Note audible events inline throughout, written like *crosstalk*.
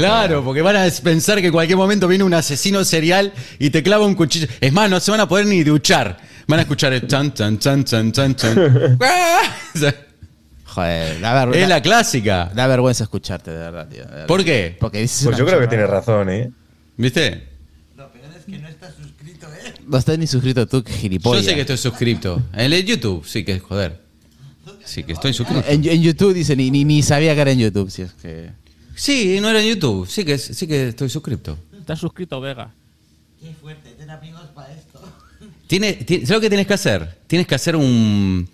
Claro, porque van a pensar que en cualquier momento viene un asesino serial y te clava un cuchillo. Es más, no se van a poder ni duchar. Van a escuchar el chan, chan, chan, chan, chan, chan. *laughs* *laughs* Joder, da, vergüenza, Es la clásica. da vergüenza escucharte, de verdad, tío. de verdad. ¿Por qué? Porque dices Pues una yo creo que chorrada. tienes razón, ¿eh? ¿Viste? No estás ni suscrito tú, que Yo gilipollas. sé que estoy suscrito. En el YouTube, sí que joder. Sí que estoy suscrito. En, en YouTube dice, ni, ni, ni sabía que era en YouTube, si es que... Sí, no era en YouTube. Sí que, sí que estoy suscrito. Estás suscrito, Vega. *laughs* Tiene, tiene- ¿Sabes lo que tienes que hacer? Tienes que hacer un,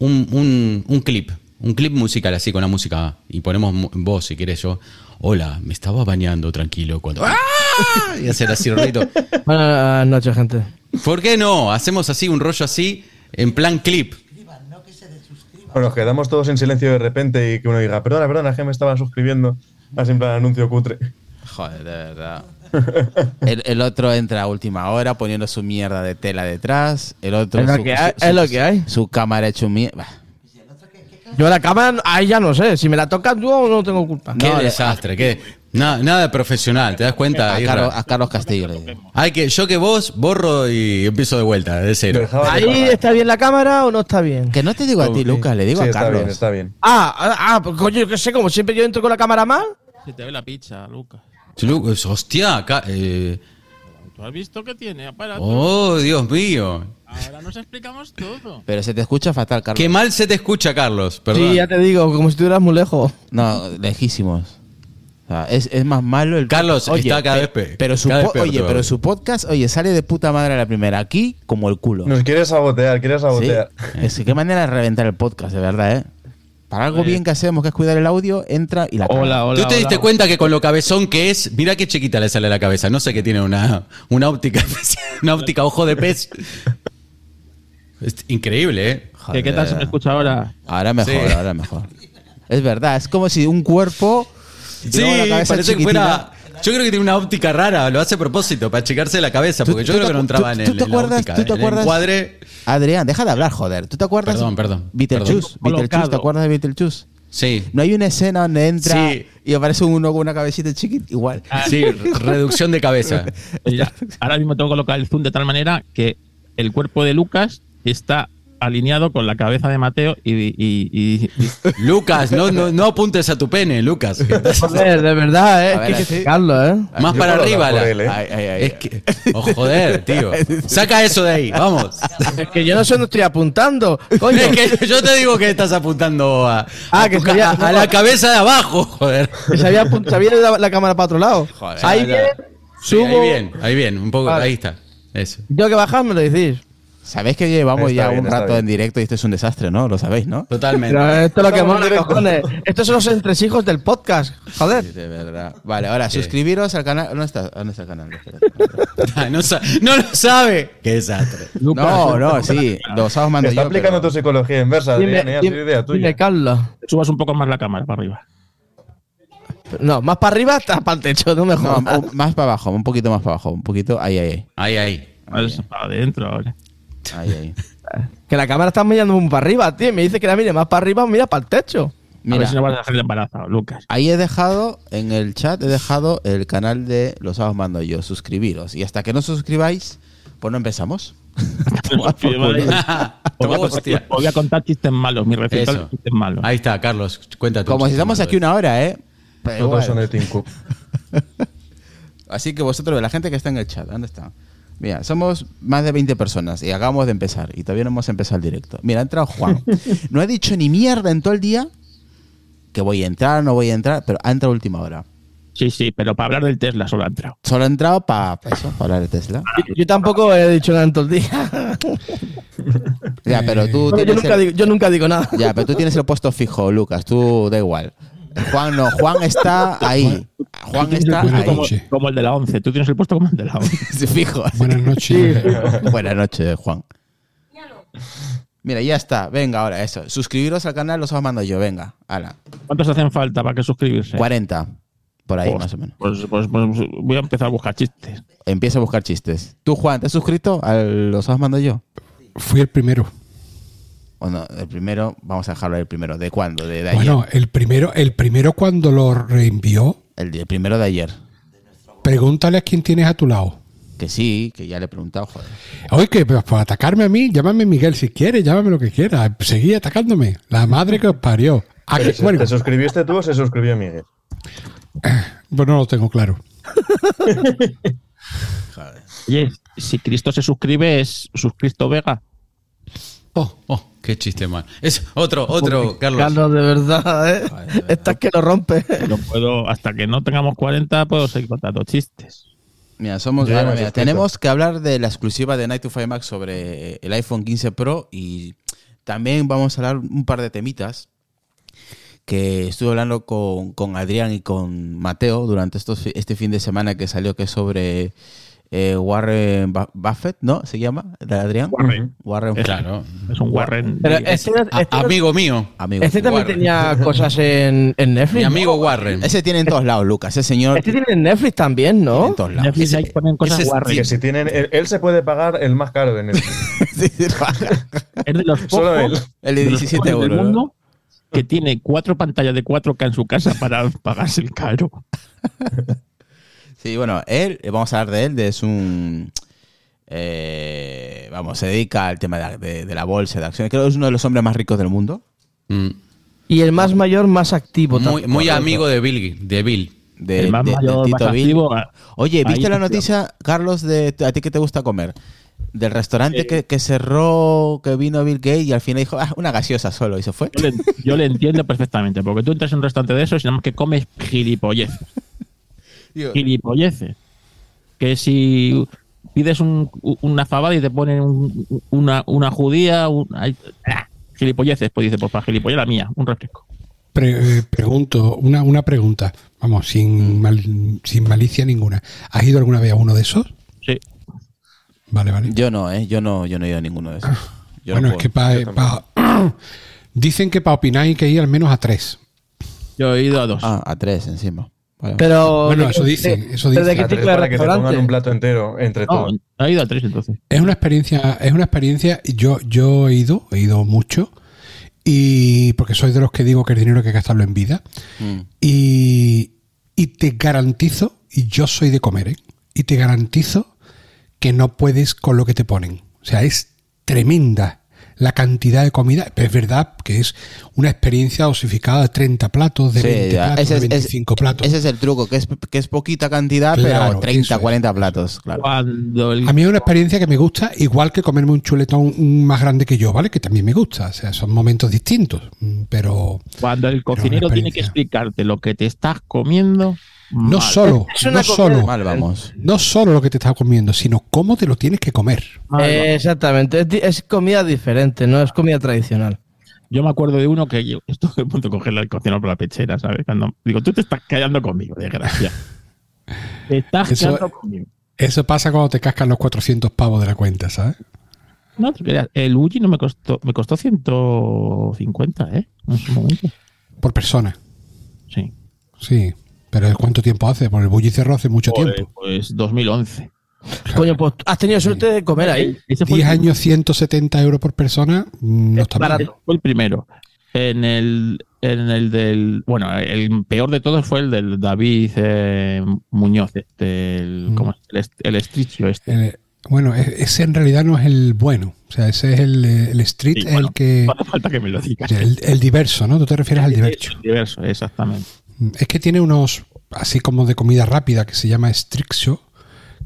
un, un, un clip. Un clip musical así con la música. Y ponemos voz si quieres yo. Hola, me estaba bañando tranquilo cuando. ¡Ah! *laughs* Y hacer así ruido. Buenas noches, gente. ¿Por qué no? Hacemos así un rollo así en plan clip. Bueno, nos quedamos todos en silencio de repente y que uno diga, perdona, perdona, es que me estaban suscribiendo. En plan anuncio cutre. Joder, de verdad. *laughs* El, el otro entra a última hora poniendo su mierda de tela detrás. El otro... Es lo su- que hay, su- es lo que hay. Su cámara hecho mierda. Yo la cámara, ahí ya no sé. Si me la tocas tú, no tengo culpa. Qué No, desastre. Qué, nada, nada de profesional, ¿te das cuenta? A? Carlos, a Carlos Castillo le digo. Hay que, yo que vos borro y empiezo de vuelta, de cero. ¿Ahí está bien la cámara o no está bien? Que no te digo a ti. Lucas, le digo Sí, a está Carlos. bien, está bien. Ah, ah, ah, pues coño, yo qué sé, como siempre yo entro con la cámara mal. Se te ve la pizza, Lucas. Lu- Hostia, acá, eh, ¿Tú has visto que tiene aparato? oh, Dios mío. Ahora nos explicamos todo. Pero se te escucha fatal, Carlos. Qué mal se te escucha, Carlos. Perdón. Sí, ya te digo, como si estuvieras muy lejos. No, lejísimos. O sea, es, es más malo el. Carlos, está cada vez pe- Pero su cada vez po- peor oye, pero su podcast, oye, sale de puta madre a la primera. Aquí, como el culo. Nos quieres sabotear, quieres ¿Sí? sabotear. Es que qué manera de reventar el podcast, de verdad, ¿eh? Para algo bien que hacemos, que es cuidar el audio, entra y la caga. Hola, hola. ¿Tú te diste hola. cuenta que con lo cabezón que es, mira qué chiquita le sale la cabeza? No sé que tiene una, una óptica *laughs* especial, una óptica ojo de pez. Es increíble, ¿eh? Joder. ¿Qué, ¿Qué tal se me escucha ahora? Ahora mejor, Sí. ahora mejor. Es verdad, es como si un cuerpo. Y Sí, luego la cabeza parece que fuera. Yo creo que tiene una óptica rara, lo hace a propósito, para achicarse la cabeza, ¿Tú- porque yo creo que no entraba en el, te en la acuerdas- óptica. tú te En el acuerdas- encuadre. Adrián, deja de hablar, joder. ¿Tú te acuerdas? Perdón, perdón, Beetlejuice, ¿te acuerdas de Beetlejuice? Sí. No hay una escena donde entra Sí. y aparece uno con una cabecita chiquita, igual. Sí, reducción de cabeza. *laughs* Ahora mismo tengo que colocar el zoom de tal manera que el cuerpo de Lucas está alineado con la cabeza de Mateo y, y- y- y- *laughs* Lucas, no, no, no apuntes a tu pene, Lucas. *laughs* Joder, de verdad, ¿eh? A ver, que hay que ¿eh? Más Yo para arriba. la- él, ¿eh? Ay, ay, ay. Es que. Oh, joder, tío. *laughs* Saca eso de ahí, vamos. Es que yo no sé dónde estoy apuntando. Coño. Es que yo te digo que estás apuntando a, Ah, a que tu sería- ca- a la cabeza de abajo, joder. Que se había, se había la, la cámara para otro lado. Joder. ahí bien, Sí, subo. ahí bien, ahí bien, un poco, Vale. ahí está. Eso. Tengo que bajar, me lo decís. Sabéis que llevamos Está ya bien, un rato bien. en directo y esto es un desastre, ¿no? Lo sabéis, ¿no? Totalmente. Pero esto es lo que directos. cojones. Estos son los entresijos del podcast. Joder. Sí, de verdad. Vale, ahora suscribiros al canal. ¿Dónde está, ¿Dónde está el canal? *laughs* No, no lo sabe. Qué desastre. *laughs* No, no, sí. Los sábados mando Está yo. aplicando pero- tu psicología inversa, Adrián, dime, Carlos. subas un poco más la cámara para arriba. No, más para arriba, hasta para el techo, no me No, jodas. más para abajo, un poquito más para abajo. Un poquito. Ahí, ahí, Ahí, ahí. Más para adentro ahora. Ahí. ahí. *laughs* Que la cámara está mirando para arriba, tío. Me dice que la mire más para arriba, mira para el techo. a ver Mira, si no vas a dejar embarazado, Lucas. ahí he dejado, en el chat he dejado el canal de Los sábados mando yo. Suscribiros. Y hasta que no os suscribáis, pues no empezamos. *laughs* *laughs* Os voy a contar- chistes malos, mi receta de chistes malos. Ahí está, Carlos. Cuenta tu Como si estamos aquí una hora, ¿eh? Todos son de Cook. Así que vosotros, la gente que está en el chat, ¿dónde está? Mira, somos más de 20 personas y acabamos de empezar y todavía no hemos empezado el directo. Mira, ha entrado Juan. *laughs* No ha dicho ni mierda en todo el día que voy a entrar, no voy a entrar, pero ha entrado a última hora. Sí, sí, pero para hablar del Tesla solo ha entrado. Solo ha entrado para eso, para hablar de Tesla. Yo, tampoco he dicho nada en todo el día. Ya, pero tú yo, nunca el, digo, yo nunca digo nada. ya, pero tú tienes el puesto fijo, Lucas. Tú da igual. Juan no, Juan está ahí. Juan está ahí. como, el de la 11. Tú tienes el puesto como el de la 11. *laughs* Sí, fijo. Buenas noches. Buenas noches, Juan. Mira, ya está. Venga, ahora eso. Suscribiros al canal, los os mando yo. Venga, ala. ¿Cuántos hacen falta para que suscribirse? 40. Por ahí, Pues- más o menos. Pues, pues- pues voy a empezar a buscar chistes. Empieza a buscar chistes. ¿Tú, Juan, te has suscrito a los os mando yo? Fui el primero. O no, el primero, vamos a dejarlo el primero. ¿De cuándo? ¿De, de ayer? Bueno, el primero, el primero cuando lo reenvió, El, primero de ayer. Pregúntale a quién tienes a tu lado. Que sí, que ya le he preguntado, joder. Oye, que pues, por atacarme a mí, llámame Miguel si quieres, llámame lo que quieras. Seguí atacándome. La madre que os parió. ¿A Pero que- ¿se- bueno, ¿Te suscribiste tú o se suscribió Miguel? pues no lo tengo claro. *laughs* Oye, si Cristo se suscribe, es suscristo Vega. Oh, oh, qué chiste mal. Es otro, otro, Carlos. Carlos, de verdad, ¿eh? Esta es que lo rompe. Lo puedo, hasta que no tengamos 40, puedo seguir contando chistes. Mira, somos, ahora, mira, tenemos que hablar de la exclusiva de Night to Five Max sobre el iPhone 15 Pro y también vamos a hablar un par de temitas que estuve hablando con, con Adrián y con Mateo durante estos, este fin de semana que salió que es sobre eh, Warren Bu- Buffett, ¿no? ¿Se llama? ¿De Adrián? Warren. Warren Es- Claro. Es un Warren. Pero de- este, este- amigo mío. amigo. este también Warren. tenía *laughs* cosas en, en Netflix. Mi ¿no? amigo Warren. Ese tiene en todos lados, Lucas. Ese señor Este tiene en Netflix también, ¿no? en todos lados. Netflix ahí ponen cosas ese es- Warren. Que si tienen, él, él se puede pagar el más caro de Netflix. *laughs* Sí, sí, Es de los *laughs* Solo él. pocos el de de los 17 pocos del euros. mundo que tiene cuatro pantallas de 4K en su casa para pagarse el caro. Sí, bueno, él, eh, vamos a hablar de él, de es un... eh, vamos, se dedica al tema de, de- de la bolsa, de acciones. Creo que es uno de los hombres más ricos del mundo. Mm. Y el más mayor, más activo. Muy, también. muy amigo de Bill. De Bill. De, el más de- de mayor, Tito más Bill. activo. Oye, ¿viste la noticia, Carlos, de a ti que te gusta comer? Del restaurante que, que cerró, que vino Bill Gates y al final dijo, ah, una gaseosa solo y se fue. Yo le, yo le entiendo perfectamente, porque tú entras en un restaurante de esos y nada más que comes gilipolleces. Gilipolleces. Que si pides un- una fabada y te ponen un- una, una judía, un- ay, ah, gilipolleces, pues dice, pues para gilipollas la mía, un refresco. Pre- eh, pregunto, una, una pregunta, vamos, sin, mal- sin malicia ninguna. ¿Has ido alguna vez a uno de esos? Sí. Vale, vale. Yo no, ¿eh? Yo no, yo no he ido a ninguno de esos. *laughs* Yo bueno, no es que para... dicen que para opinar hay que ir al menos a tres. Yo he ido a dos. Ah, a tres encima. Vale. Pero. Bueno, ¿de eso dicen, eso ¿De dicen. qué A tres tipo de para que te pongan un plato entero entre no, todos. he ido a tres entonces. Es una experiencia, es una experiencia, yo, yo he ido, he ido mucho, y porque soy de los que digo que el dinero hay que gastarlo en vida, Mm. y, y te garantizo, y yo soy de comer, ¿eh? y te garantizo que no puedes con lo que te ponen. O sea, es tremenda la cantidad de comida, pero es verdad que es una experiencia dosificada de 30 platos, de Sí, 20 ya. platos, ese, de es, 25 es- platos. ese es el truco, que es, que es poquita cantidad, Claro, pero 30, eso es, 40 platos, claro. El, A mí es una experiencia que me gusta, igual que comerme un chuletón más grande que yo, ¿vale? Que también me gusta. O sea, son momentos distintos. mm, Pero cuando el cocinero tiene que explicarte lo que te estás comiendo, no mal, solo, no solo, Mal vamos. no solo lo que te estás comiendo, sino cómo te lo tienes que comer. mal, Eh, exactamente. Es, comida diferente, no es comida tradicional. Yo me acuerdo de uno que yo *laughs* estuve a punto de cogerle al cocinero por la pechera, ¿sabes? Cuando digo, tú te estás callando conmigo, desgracia. *laughs* Te estás Eso- callando conmigo. Eso pasa cuando te cascan los 400 pavos de la cuenta, ¿sabes? No el Uji no me costó, me costó 150, ¿eh? En su momento. Por persona. Sí. Sí. Pero ¿cuánto tiempo hace? Porque el bully cerró hace mucho Pues, tiempo. pues 2011. *laughs* Coño, pues has tenido suerte de comer ahí. Ese fue 10 el- años, 170 euros por persona. mm, No Es está mal. Fue el primero. En el, en el del. Bueno, el peor de todos fue el del David eh, Muñoz, este, el, Mm. ¿cómo es? el, el estricio este. Eh, bueno, e- ese en realidad no es el bueno. O sea, ese es el, el street, Sí, bueno, el que. No hace falta que me lo digas. El, el diverso, ¿no? Tú te refieres al diverso. El diverso, exactamente. Es que tiene unos, así como de comida rápida, que se llama Strixo,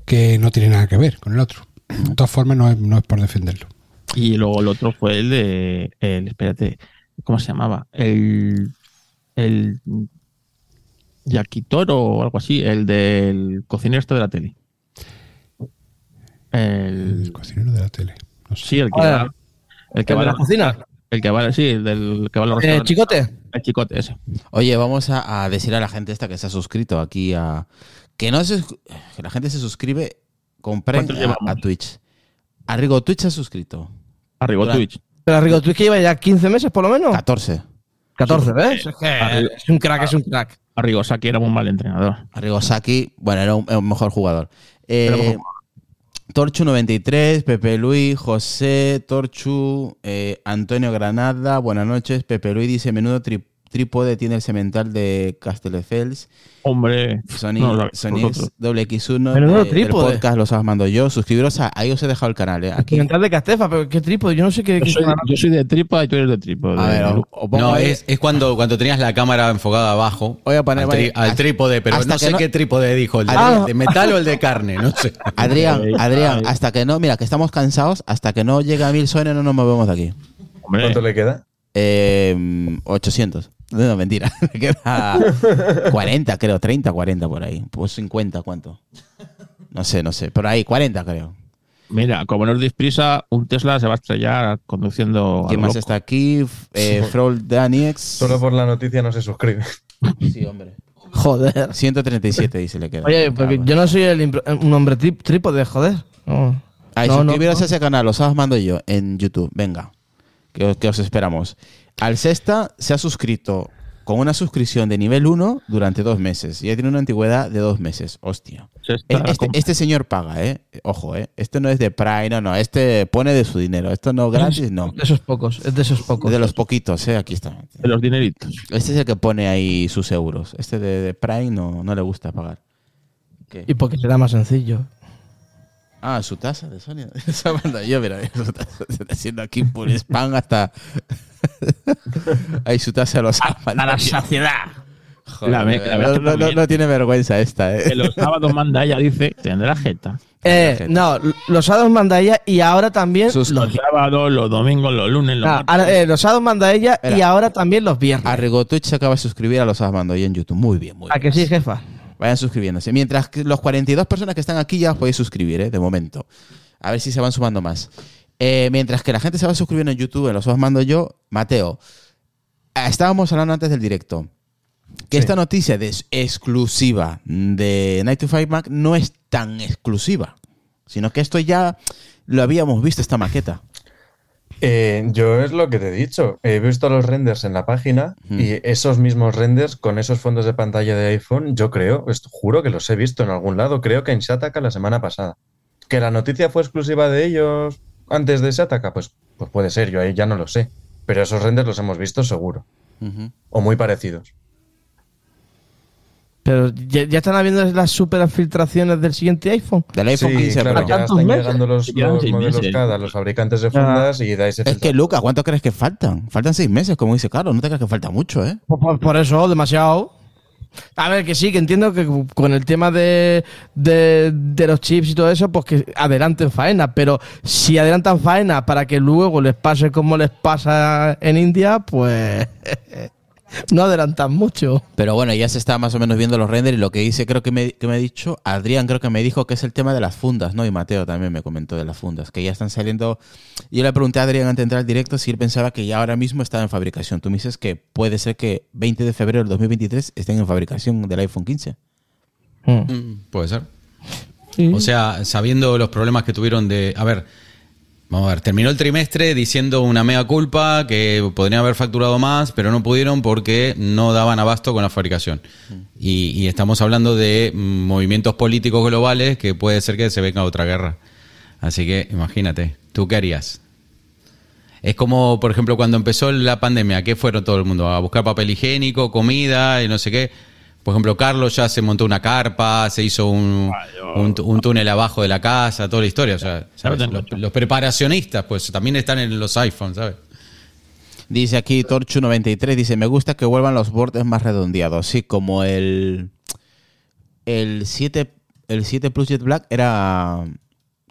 que no tiene nada que ver con el otro. De todas formas, no es, no es por defenderlo. Y luego el otro fue el de. El, espérate, ¿cómo se llamaba? El. El. Yakitoro o algo así, el del cocinero este de la tele. El El, cocinero de la tele. No sé. sí, el que Ah, va. El que ¿El va de a la cocina? El que va, sí, el del que va los Eh, restaurantes. chicote. El chicote ese. Oye, vamos a, a decir a la gente esta que se ha suscrito aquí a. Que no se, que la gente se suscribe, compren ¿Cuántos a, a Twitch. Arrigo Twitch se ha suscrito. Arriba Hola. Twitch. Pero Rigo, tú es que lleva ya 15 meses por lo menos. 14. 14, ¿ves? Es, que Arrigo. es un crack, es un crack. Arrigo Saki era un mal entrenador. Arrigo Saki, bueno, era un, mejor jugador. Eh, Era mejor Torchu93, Pepe Luis, José, Torchu, eh, Antonio Granada, buenas noches. Pepe Luis dice: Menudo tri- trípode tiene el semental de Castelldefels. Hombre, Sony, no, lo- Sony vosotros. X1. Menudo del trípode. podcast los mando yo. Suscribiros a. Ahí os he dejado el canal, ¿eh? Aquí. Aquí. de Castefa, pero qué trípode. Yo no sé qué. yo, qué- soy, yo soy de tripa y tú eres de tripa. A ver, No, ahí- es, es cuando, cuando tenías la cámara enfocada abajo. Voy a poner- al, tri- al hasta- trípode, pero hasta no sé no- qué trípode dijo, el de, Ah. de metal o el de carne, no sé. *laughs* Adrián, Adrián, hasta que no, mira, que estamos cansados, hasta que no llegue a mil sones no nos movemos de aquí. Hombre, ¿Cuánto le queda? Eh, 800. No, mentira. *laughs* Me queda 40, creo. 30, 40 por ahí. Pues 50, ¿cuánto? No sé, no sé. Por ahí, 40 creo. mira, como no os deis prisa, un Tesla se va a estrellar conduciendo a ¿Quién más loco. está aquí? Eh, Daniex. Solo por la noticia no se suscribe. Sí, hombre. Joder. 137 dice le queda. Oye, porque yo no soy el un hombre trípode, joder. No. Ay, No, no, a ese canal, os os mando yo en YouTube. Venga, que os, que os esperamos. Al Sexta se ha suscrito con una suscripción de nivel 1 durante dos meses. Y ya tiene una antigüedad de dos meses. Hostia. Este, com- este señor paga, ¿eh? Ojo, ¿eh? Este no es de Prime, no, no. Este pone de su dinero. Esto no gratis, no. De esos pocos, es de esos Es pocos. de los poquitos, ¿eh? Aquí está. de los dineritos. Este es el que pone ahí sus euros. Este de, de Prime no, no le gusta pagar. ¿Qué? Y porque será más sencillo. Ah, su taza de Sonia. *laughs* Esa manda yo, mira, su taza. Se está haciendo aquí por spam hasta. *laughs* Ahí su taza los A la saciedad. Joder, La me- la verdad no, tiene vergüenza esta, Que ¿eh? los sábados manda ella, dice, tendrá jeta. Eh, no, los sábados manda ella y ahora también Sus- los sábados, los domingos, los lunes, los Ah, eh, los sábados manda ella y ahora también los viernes. Arrigo Twitch se acaba de suscribir a los Asmando y en YouTube. Muy bien, muy ¿A bien. que sí, jefa? Vayan suscribiéndose. Mientras que los 42 personas que están aquí ya os podéis suscribir, ¿eh? De momento. A ver si se van sumando más. Eh, mientras que la gente se va suscribiendo en YouTube, en los os mando yo, Mateo. eh, Estábamos hablando antes del directo. Que esta noticia de exclusiva de Night to Five Mac no es tan exclusiva. Sino que esto ya lo habíamos visto, esta maqueta. Eh, yo es lo que te he dicho. He visto los renders en la página Mm. y esos mismos renders con esos fondos de pantalla de iPhone, yo creo, esto, juro que los he visto en algún lado. Creo que en Shataka la semana pasada. ¿Que la noticia fue exclusiva de ellos antes de Shataka? Pues, pues puede ser, yo ahí ya no lo sé. Pero esos renders los hemos visto seguro. O muy parecidos. Pero ya, ya están habiendo las super filtraciones del siguiente iPhone. Del iPhone sí, 15 claro, Pro. ya ¿Tantos están meses? llegando los, los modelos meses. cada, los fabricantes de fundas y dais Es que, Lucas, ¿cuánto crees que faltan? Faltan seis meses, como dice Carlos. No te creas que falta mucho, ¿eh? Por, por- por eso, demasiado. A ver, que sí, que entiendo que con el tema de, de, de los chips y todo eso, pues que adelanten faena. Pero si adelantan faena para que luego les pase como les pasa en India, pues *laughs* no adelantan mucho. Pero bueno, ya se está más o menos viendo los renders y lo que dice, creo que me, que me ha dicho, Adrián creo que me dijo que es el tema de las fundas, ¿no? Y Mateo también me comentó de las fundas, que ya están saliendo. Yo le pregunté a Adrián antes de entrar al directo si él pensaba que ya ahora mismo estaba en fabricación. Tú me dices que puede ser que 20 de febrero del 2023 estén en fabricación del iPhone 15. Mm, Puede ser. O sea, sabiendo los problemas que tuvieron de. A ver, vamos a ver, terminó el trimestre diciendo una mega culpa que podrían haber facturado más, pero no pudieron porque no daban abasto con la fabricación. Y, y estamos hablando de mm, movimientos políticos globales que puede ser que se venga otra guerra. Así que imagínate, ¿tú qué harías? Es como, por ejemplo, cuando empezó la pandemia, ¿qué fueron todo el mundo? A buscar papel higiénico, comida y no sé qué. Por ejemplo, Carlos ya se montó una carpa, se hizo un, un, un túnel abajo de la casa, toda la historia. O sea, Los, preparacionistas, pues también están en los iPhones, ¿sabes? Dice aquí Torchu93, dice, me gusta que vuelvan los bordes más redondeados. Sí, como el, el 7, el 7 Plus Jet Black era...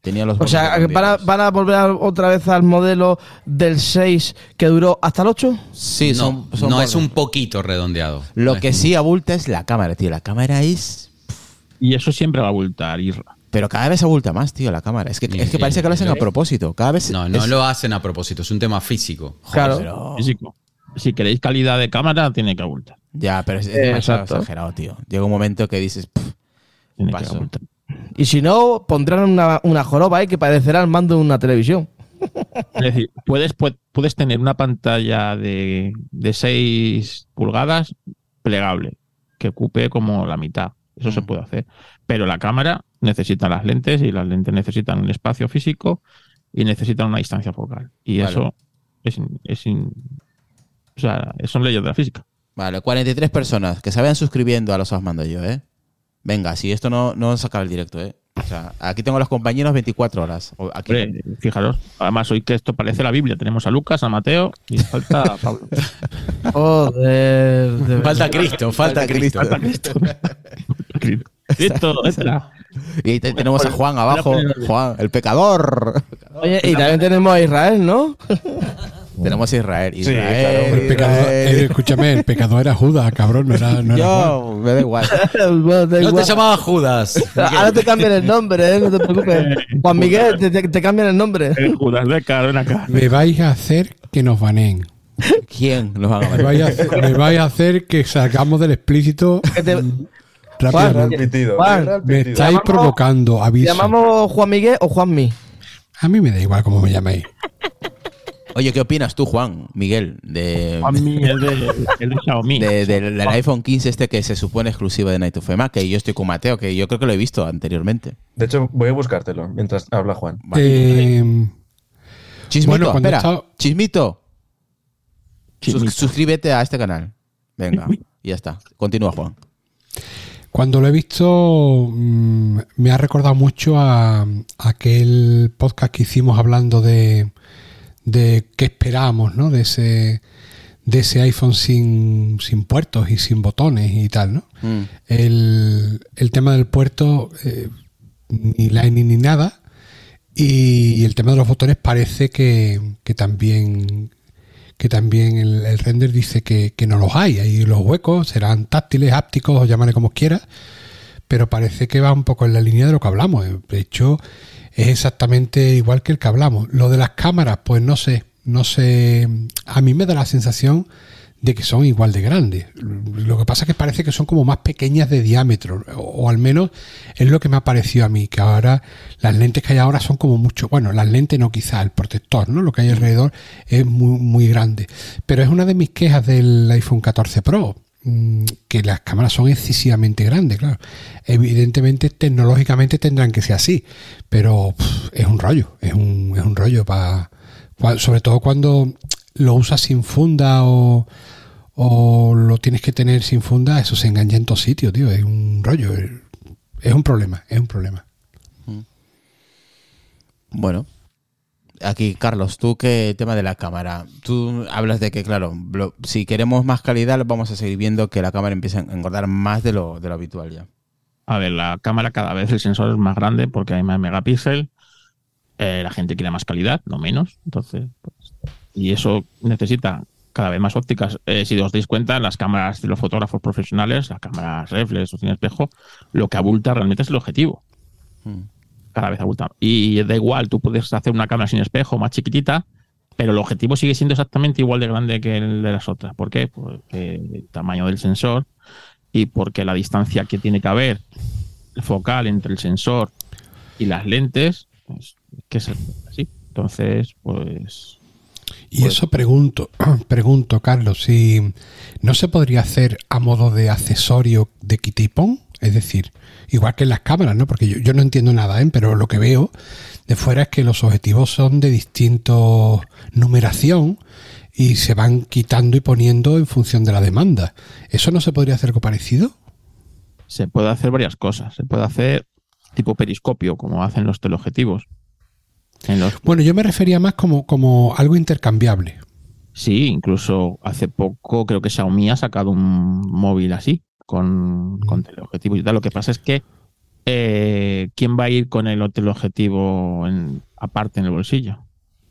Tenía los O sea, ¿van a, redondeados. van a volver a- otra vez al modelo del 6 que duró hasta el 8? Sí, no, son, son no bordes. es un poquito redondeado. Lo No que es- sí abulta es la cámara, tío. La cámara es... Y eso siempre va a abultar, Irra. Pero cada vez abulta más, tío, la cámara. Es que, Sí, es que sí, parece que lo hacen sí. a propósito. Cada vez... No, no es- lo hacen a propósito, es un tema físico. Claro. pero- Físico. Si queréis calidad de cámara, tiene que abultar. Ya, pero es, Eh, exagerado, tío. Llega un momento que dices... "Pff, Tiene Paso. que abultar. Y si no, pondrán una, una joroba ahí que parecerá el mando de una televisión. Es decir, puedes, pu- puedes tener una pantalla de, de 6 pulgadas plegable, que ocupe como la mitad. Eso se Mm. puede hacer. Pero la cámara necesita las lentes y las lentes necesitan un espacio físico y necesitan una distancia focal. Y Vale. eso es, es in- o sea, son leyes de la física. Vale, 43 personas que se vayan suscribiendo a los os mando yo, ¿eh? Venga, si esto no, no se acaba el directo, ¿eh? O sea, aquí tengo a los compañeros 24 horas. Aquí, Hombre, fijaros, además hoy que esto parece la Biblia. Tenemos a Lucas, a Mateo y falta a *laughs* Pablo. Joder. de Falta. Cristo, falta Cristo. Falta Cristo. Cristo, *laughs* entra. y te- tenemos a Juan abajo. Juan, el pecador. Oye, y también tenemos a Israel, ¿no? *laughs* tenemos a Israel. Sí, Israel, claro, El pecador, Israel. eh, escúchame, el pecador era Judas, cabrón, no era, no era Juan. Yo, me da igual. *laughs* Bueno, da No te llamaba Judas. *laughs* Ahora te cambian el nombre, ¿eh? No te preocupes. Juan Miguel, te, te- te cambian el nombre. El Judas de cara, ven acá. Me vais a hacer que nos baneen. ¿Quién nos va a Me ganar? vais a hacer, me vais a hacer que salgamos del explícito mm, rápidamente. Pitido, Juan, real Me estáis llamamos- provocando, ¿Te aviso. llamamos Juan Miguel o Juanmi? A mí me da igual cómo me llaméis. Oye, ¿qué opinas tú, Juan, Miguel, de, A mí el de, el de Xiaomi. de- del del iPhone 15 este que se supone exclusivo de Night of Fame? Que yo estoy con Mateo, que yo creo que lo he visto anteriormente. De hecho, voy a buscártelo mientras habla Juan. Vale. Eh, Chismito, bueno, espera. estaba- Chismito. Sus- Chismito. suscríbete a este canal. Venga, y ya está. Continúa, Juan. Cuando lo he visto, mm, me ha recordado mucho a, a aquel podcast que hicimos hablando de, de qué esperábamos, ¿no? De ese, de ese iPhone sin, sin puertos y sin botones y tal, ¿no? Mm. El, el tema del puerto, eh, ni Lightning ni nada. Y, el tema de los botones parece que, que también que también el, el render dice que, que no los hay. Ahí los huecos serán táctiles, ápticos, o llámale como quieras, pero parece que va un poco en la línea de lo que hablamos. De hecho, es exactamente igual que el que hablamos. Lo de las cámaras, pues no sé, no sé. A mí me da la sensación de que son igual de grandes. Lo que pasa es que parece que son como más pequeñas de diámetro, o, al menos es lo que me ha parecido a mí, que ahora las lentes que hay ahora son como mucho, bueno, las lentes no quizá, el protector, ¿no? Lo que hay alrededor es muy, muy grande. Pero es una de mis quejas del iPhone 14 Pro, que las cámaras son excesivamente grandes, claro. Evidentemente, tecnológicamente tendrán que ser así, pero es un rollo, es un, es un rollo para... Sobre todo cuando lo usas sin funda o, o lo tienes que tener sin funda, eso se engancha en todos sitios, tío. Es un rollo. Es un problema, es un problema. Bueno. Aquí, Carlos, tú qué tema de la cámara. Tú hablas de que, claro, lo- si queremos más calidad, vamos a seguir viendo que la cámara empieza a engordar más de lo, de lo habitual ya. A ver, la cámara cada vez el sensor es más grande porque hay más megapíxeles. Eh, la gente quiere más calidad, no menos. Entonces, pues, y eso necesita cada vez más ópticas. Eh, si os dais cuenta, las cámaras de los fotógrafos profesionales, las cámaras reflex o sin espejo, lo que abulta realmente es el objetivo. Mm. Cada vez abulta. Y da igual, tú puedes hacer una cámara sin espejo más chiquitita, pero el objetivo sigue siendo exactamente igual de grande que el de las otras. ¿Por qué? Porque el tamaño del sensor y porque la distancia que tiene que haber focal entre el sensor y las lentes, pues, que es así. Entonces, pues Y eso pregunto, *clears throat* pregunto, Carlos, si no se podría hacer a modo de accesorio de quita y pon, es decir, igual que en las cámaras, ¿no? Porque yo, yo no entiendo nada, ¿eh? pero lo que veo de fuera es que los objetivos son de distintos numeración y se van quitando y poniendo en función de la demanda. ¿Eso no se podría hacer algo parecido? se puede hacer varias cosas. Se puede hacer tipo periscopio, como hacen los teleobjetivos. En los, Bueno, yo me refería más como, como algo intercambiable. sí, incluso hace poco creo que Xiaomi ha sacado un móvil así, con, con teleobjetivos y tal. Lo que pasa es que eh, ¿quién va a ir con el teleobjetivo en- aparte en el bolsillo?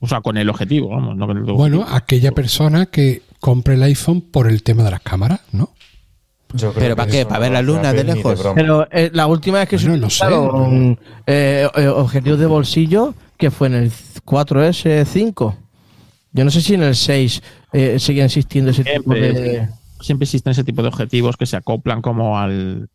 O sea, con el objetivo, vamos, no con el Bueno, aquella persona que compre el iPhone por el tema de las cámaras, ¿no? ¿Pero para qué? ¿Para ver la luna de lejos? Pero eh, la última vez que Bueno, se no sé, utilizaron, eh, eh, objetivos de bolsillo, que fue en el 4S5. Yo no sé si en el 6 eh, sigue existiendo ese tipo de... siempre existen ese tipo de objetivos que se acoplan como al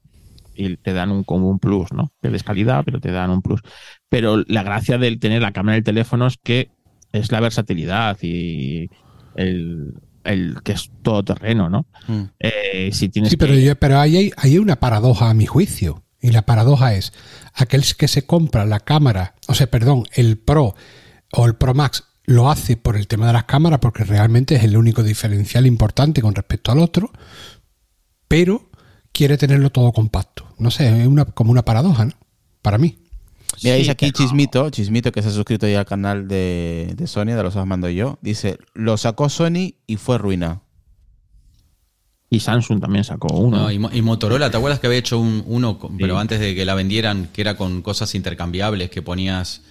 y te dan un como un plus, ¿no? Pierdes calidad, pero te dan un plus. Pero la gracia del tener la cámara del teléfono es que es la versatilidad y el, el que es todo terreno, ¿no? Mm. Eh, si tienes Sí, pero, que- yo- pero ahí hay, hay una paradoja a mi juicio. Y la paradoja es, aquel que se compra la cámara, o sea, perdón, el Pro o el Pro Max, lo hace por el tema de las cámaras, porque realmente es el único diferencial importante con respecto al otro, pero quiere tenerlo todo compacto. No sé, es una, como una paradoja, ¿no? Para mí. Sí, dice aquí pero- Chismito, Chismito que se ha suscrito ya al canal de, de Sony, de los os mando yo. Dice, lo sacó Sony y fue ruina. Y Samsung también sacó uno. No, y, Mo- y Motorola, ¿te acuerdas que había hecho un- uno, Sí. pero antes de que la vendieran, que era con cosas intercambiables, que ponías...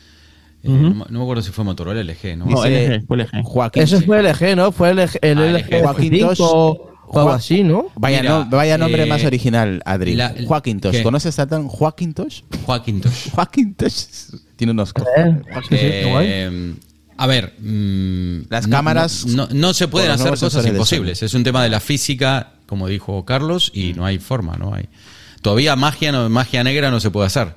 eh, no, me- no me acuerdo si fue Motorola o LG, ¿no? No, LG, fue LG. Joaquín. Ese fue LG, ¿no? Fue el, el Ah, LG LG. Joaquín 5 Tosh. o algo Juan- así, ¿no? Vaya, Mira, no- vaya nombre eh, más original, Adri. la- Joaquín Tosh. ¿qué? ¿Conoces a tan Joaquín Tosh? Joaquín Tosh. *laughs* Joaquín Tosh tiene unos Eh. Eh, a ver, mm, Las cámaras no, no- no se pueden hacer cosas imposibles. Es un tema de la física, como dijo Carlos, y no hay forma, no hay. Todavía magia, no, magia negra no se puede hacer.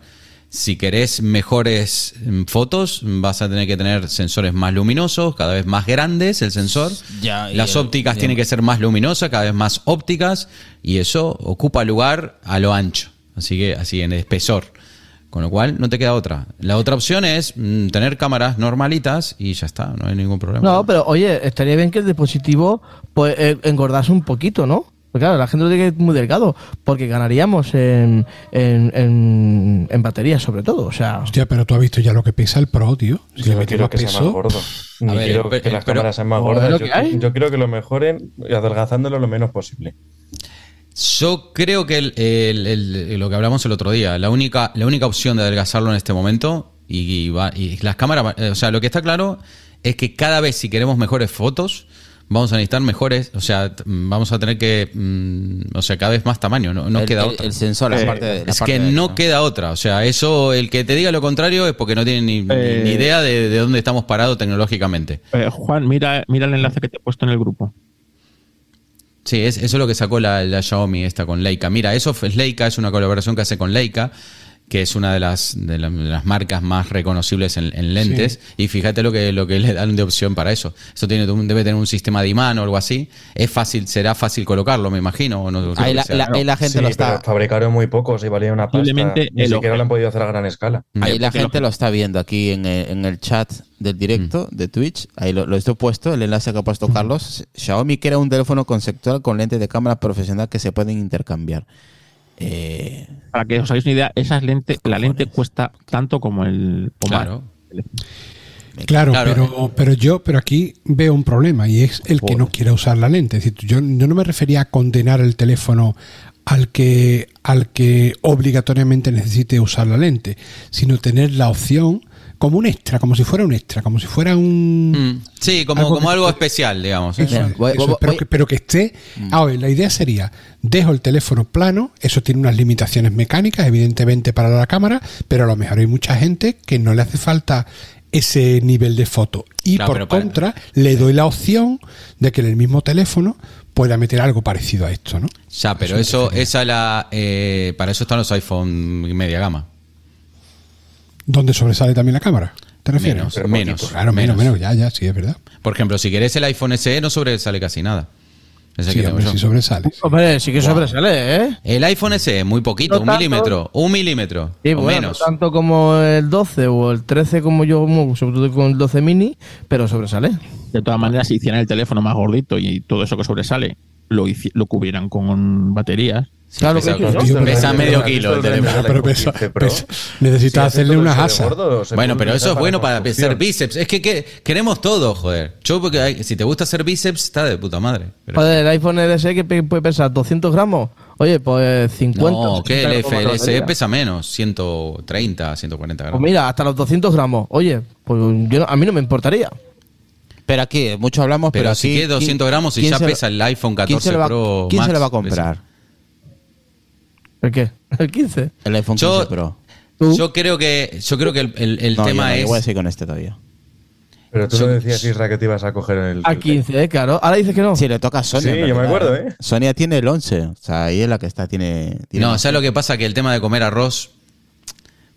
Si querés mejores mm, fotos, vas a tener que tener sensores más luminosos, cada vez más grandes el sensor. Ya, Las ópticas tienen que ser más luminosas, cada vez más ópticas, y eso ocupa lugar a lo ancho, así que así en espesor. Con lo cual no te queda otra. La otra opción es mm, tener cámaras normalitas y ya está, no hay ningún problema. No, pero oye, estaría bien que el dispositivo pues, eh, engordase un poquito, ¿no? Porque claro, la gente lo tiene que ir muy delgado, porque ganaríamos en, en, en, en batería sobre todo. O sea, Hostia, pero tú has visto ya lo que pesa el Pro, tío. Si Yo le no quiero que sea más gordo. Ni ver, quiero que las pero- cámaras sean más gordas. Yo, yo quiero que lo mejoren adelgazándolo lo menos posible. Yo creo que el- el- el- lo que hablamos el otro día, la única, la única opción de adelgazarlo en este momento, y, y va- y las cámaras, eh, o sea, lo que está claro es que cada vez si queremos mejores fotos, vamos a necesitar mejores, o sea, t- vamos a tener que, mm, o sea, cada vez más tamaño, no, no el, queda el- otra. el sensor, la Eh, parte de, la es parte que de- no queda otra, o sea, eso, el que te diga lo contrario es porque no tiene ni, ni- Eh. ni idea de, de dónde estamos parados tecnológicamente. Eh, Juan, mira, mira el enlace que te he puesto en el grupo. Sí, es, eso es lo que sacó la, la Xiaomi esta con Leica. Mira, eso es Leica, es una colaboración que hace con Leica, que es una de las, de la- de las marcas más reconocibles en, en lentes. Y fíjate lo que, lo que le dan de opción para eso. Eso tiene, un- debe tener un sistema de imán o algo así. Es fácil, será fácil colocarlo, me imagino. o no- Ahí la, sea. la- ahí la gente sí, lo pero está... fabricaron muy pocos y valía una pasta. Ni siquiera lo han podido hacer a gran escala. Ahí la gente lo- está viendo aquí en el, en el chat del directo de Twitch. Ahí lo, lo estoy puesto, el enlace que ha puesto Carlos. Xiaomi crea un teléfono conceptual con lentes de cámara profesional que se pueden intercambiar. Eh, Para que os hagáis una idea, esas lentes, la lente cuesta tanto como el. Claro. Claro, Claro, pero, pero yo, pero aquí veo un problema y es el que no quiera usar la lente. Es decir, yo, yo no me refería a condenar el teléfono al que, al que obligatoriamente necesite usar la lente, sino tener la opción como un extra, como si fuera un extra, como si fuera un... Mm, Sí, como Algo como que- algo especial, digamos. ¿eh? Eso voy- eso voy- pero, voy- que, pero que esté. A ver, la idea sería: dejo el teléfono plano, eso tiene unas limitaciones mecánicas, evidentemente, para la cámara, pero a lo mejor hay mucha gente que no le hace falta ese nivel de foto. Y Claro, por para- contra, le doy la opción de que en el mismo teléfono pueda meter algo parecido a esto, ¿no? Ya, pero eso, refería. esa la, eh, para eso están los iPhone media gama. ¿Dónde sobresale también la cámara? ¿Te refieres? Menos. Claro, menos, menos, ya, ya, sí, es verdad. Por ejemplo, si querés el iPhone SE no sobresale casi nada. Sí, que hombre, si sobresale. hombre, sí que sobresale, ¿eh? El iPhone SE, muy poquito, No un tanto. milímetro, un milímetro Sí, o bueno, menos. no tanto como el 12 o el 13 como yo, sobre todo con el 12 mini, pero sobresale. De todas maneras, si hicieran el teléfono más gordito y todo eso que sobresale lo, lo cubrieran con baterías, Claro pesa, que pero- pesa medio ¿has visto kilo el el teléfono. Pero iPhone pesa- 15 Pro. pesa- necesitas Si hace hacerle unas asas. Bueno, pero eso es bueno para hacer bíceps. Es que, que queremos todo, joder. Yo, porque hay- si te gusta hacer bíceps, está de puta madre. Pero- Joder, el iPhone LSE que puede pesar 200 gramos. Oye, pues 50. no, que 60 el FLSE batería. pesa menos, 130, 140 Pues gramos. mira, hasta los 200 gramos. Oye, pues yo no- a mí no me importaría. Pero aquí, mucho hablamos, pero, Pero si aquí, que 200 gramos y ¿quién ya se lo- pesa el iPhone ¿quién 14 se lo va, Pro ¿Quién se lo va a comprar? ¿El qué? ¿El 15? El iPhone Yo- 15 Pro. ¿Tú? Yo creo que, yo creo que el, el- el No, yo tema no, yo es. voy a seguir con este todavía. Pero tú Yo- no decías, Isra, que te ibas a coger el. A 15, ¿eh? Claro. Ahora dices que no. Si le toca a Sonia. Sí, yo me acuerdo, ¿eh? Sonia tiene el 11. O sea, ahí es la que está, tiene. tiene No. ¿sabes lo que pasa? Que el tema de comer arroz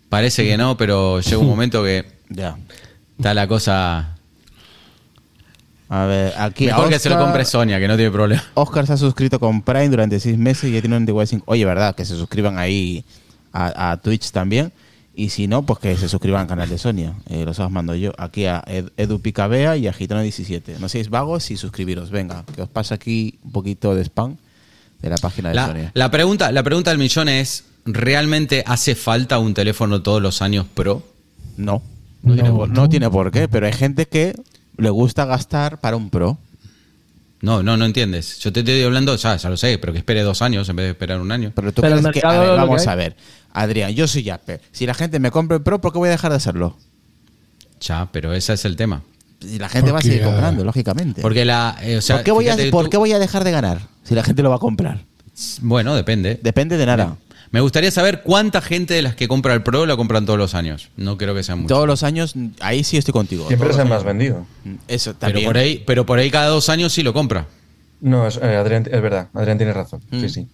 parece que no, pero llega un *laughs* momento que Ya. está la cosa. A ver, aquí. Mejor que se lo Oscar- compre Sonia, que no tiene problema. Oscar se ha suscrito con Prime durante seis meses y ya tiene un DY5. Oye, ¿verdad? Que se suscriban ahí a, a Twitch también. Y si no, pues que se suscriban al canal de Sonia. Eh, los os mando yo. Aquí a Ed- Edu Picabea y a Gitano17. No seáis vagos y suscribiros. Venga, que os pasa aquí un poquito de spam de la página de La, Sonia. la pregunta, la pregunta del millón es, ¿realmente hace falta un teléfono todos los años Pro? No, no, No, tiene, por, no no. tiene por qué, pero hay gente que le gusta gastar para un pro. No, no, no entiendes. Yo te estoy hablando, ya, ya lo sé, pero que espere dos años en vez de esperar un año. Pero tú Pero crees que, a ver, vamos que a ver. Adrián, yo soy Apple. Si la gente me compra el pro, ¿por qué voy a dejar de hacerlo? Ya, pero ese es el tema. Y la gente va a seguir comprando, lógicamente. Porque la... eh, o sea, ¿Por, qué voy a, fíjate ¿Por tú- qué voy a dejar de ganar si la gente lo va a comprar? Bueno, depende. Depende de nada. Me gustaría saber cuánta gente de las que compra el Pro lo compran todos los años. No creo que sean muchos. Todos los años, ahí sí estoy contigo. Siempre es el más vendido. años. Eso pero también. por ahí, pero por ahí cada dos años sí lo compra. No, es, eh, Adrián, es verdad. Adrián tiene razón. Mm. Sí, sí.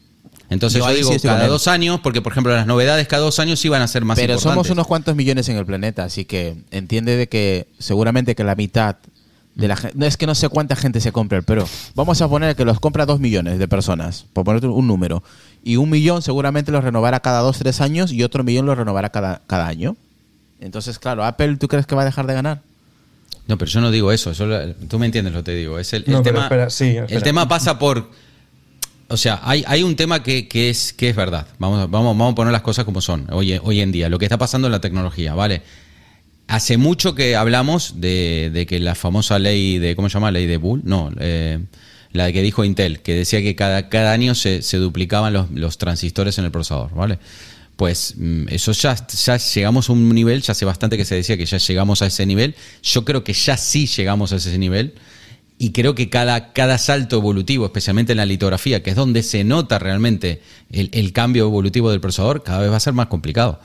Entonces Yo digo sí cada dos años, porque por ejemplo las novedades cada dos años sí van a ser más Pero importantes. somos unos cuantos millones en el planeta, así que entiende de que seguramente que la mitad de la gente... No es que no sé cuánta gente se compra el Pro. Vamos a poner que los compra dos millones de personas, por ponerte un número. Y un millón seguramente los renovará cada dos, tres años y otro millón los renovará cada, cada año. Entonces, claro, Apple, ¿tú crees que va a dejar de ganar? No, pero yo no digo eso. lo- tú me entiendes lo que te digo. Es el, el No, pero tema, espera, sí, espera. el tema pasa por. O sea, hay, hay un tema que, que es, que es verdad. Vamos, a- vamos, vamos a poner las cosas como son hoy, hoy en día. Lo que está pasando en la tecnología, ¿vale? Hace mucho que hablamos de, de que la famosa ley de. ¿Cómo se llama? Ley de Bull. No, eh, la que dijo Intel, que decía que cada, cada año se, se duplicaban los, los transistores en el procesador, ¿vale? Pues mm, eso ya, ya llegamos a un nivel, ya hace bastante que se decía que ya llegamos a ese nivel. Yo creo que ya sí llegamos a ese nivel. Y creo que cada, cada salto evolutivo, especialmente en la litografía, que es donde se nota realmente el, el cambio evolutivo del procesador, cada vez va a ser más complicado.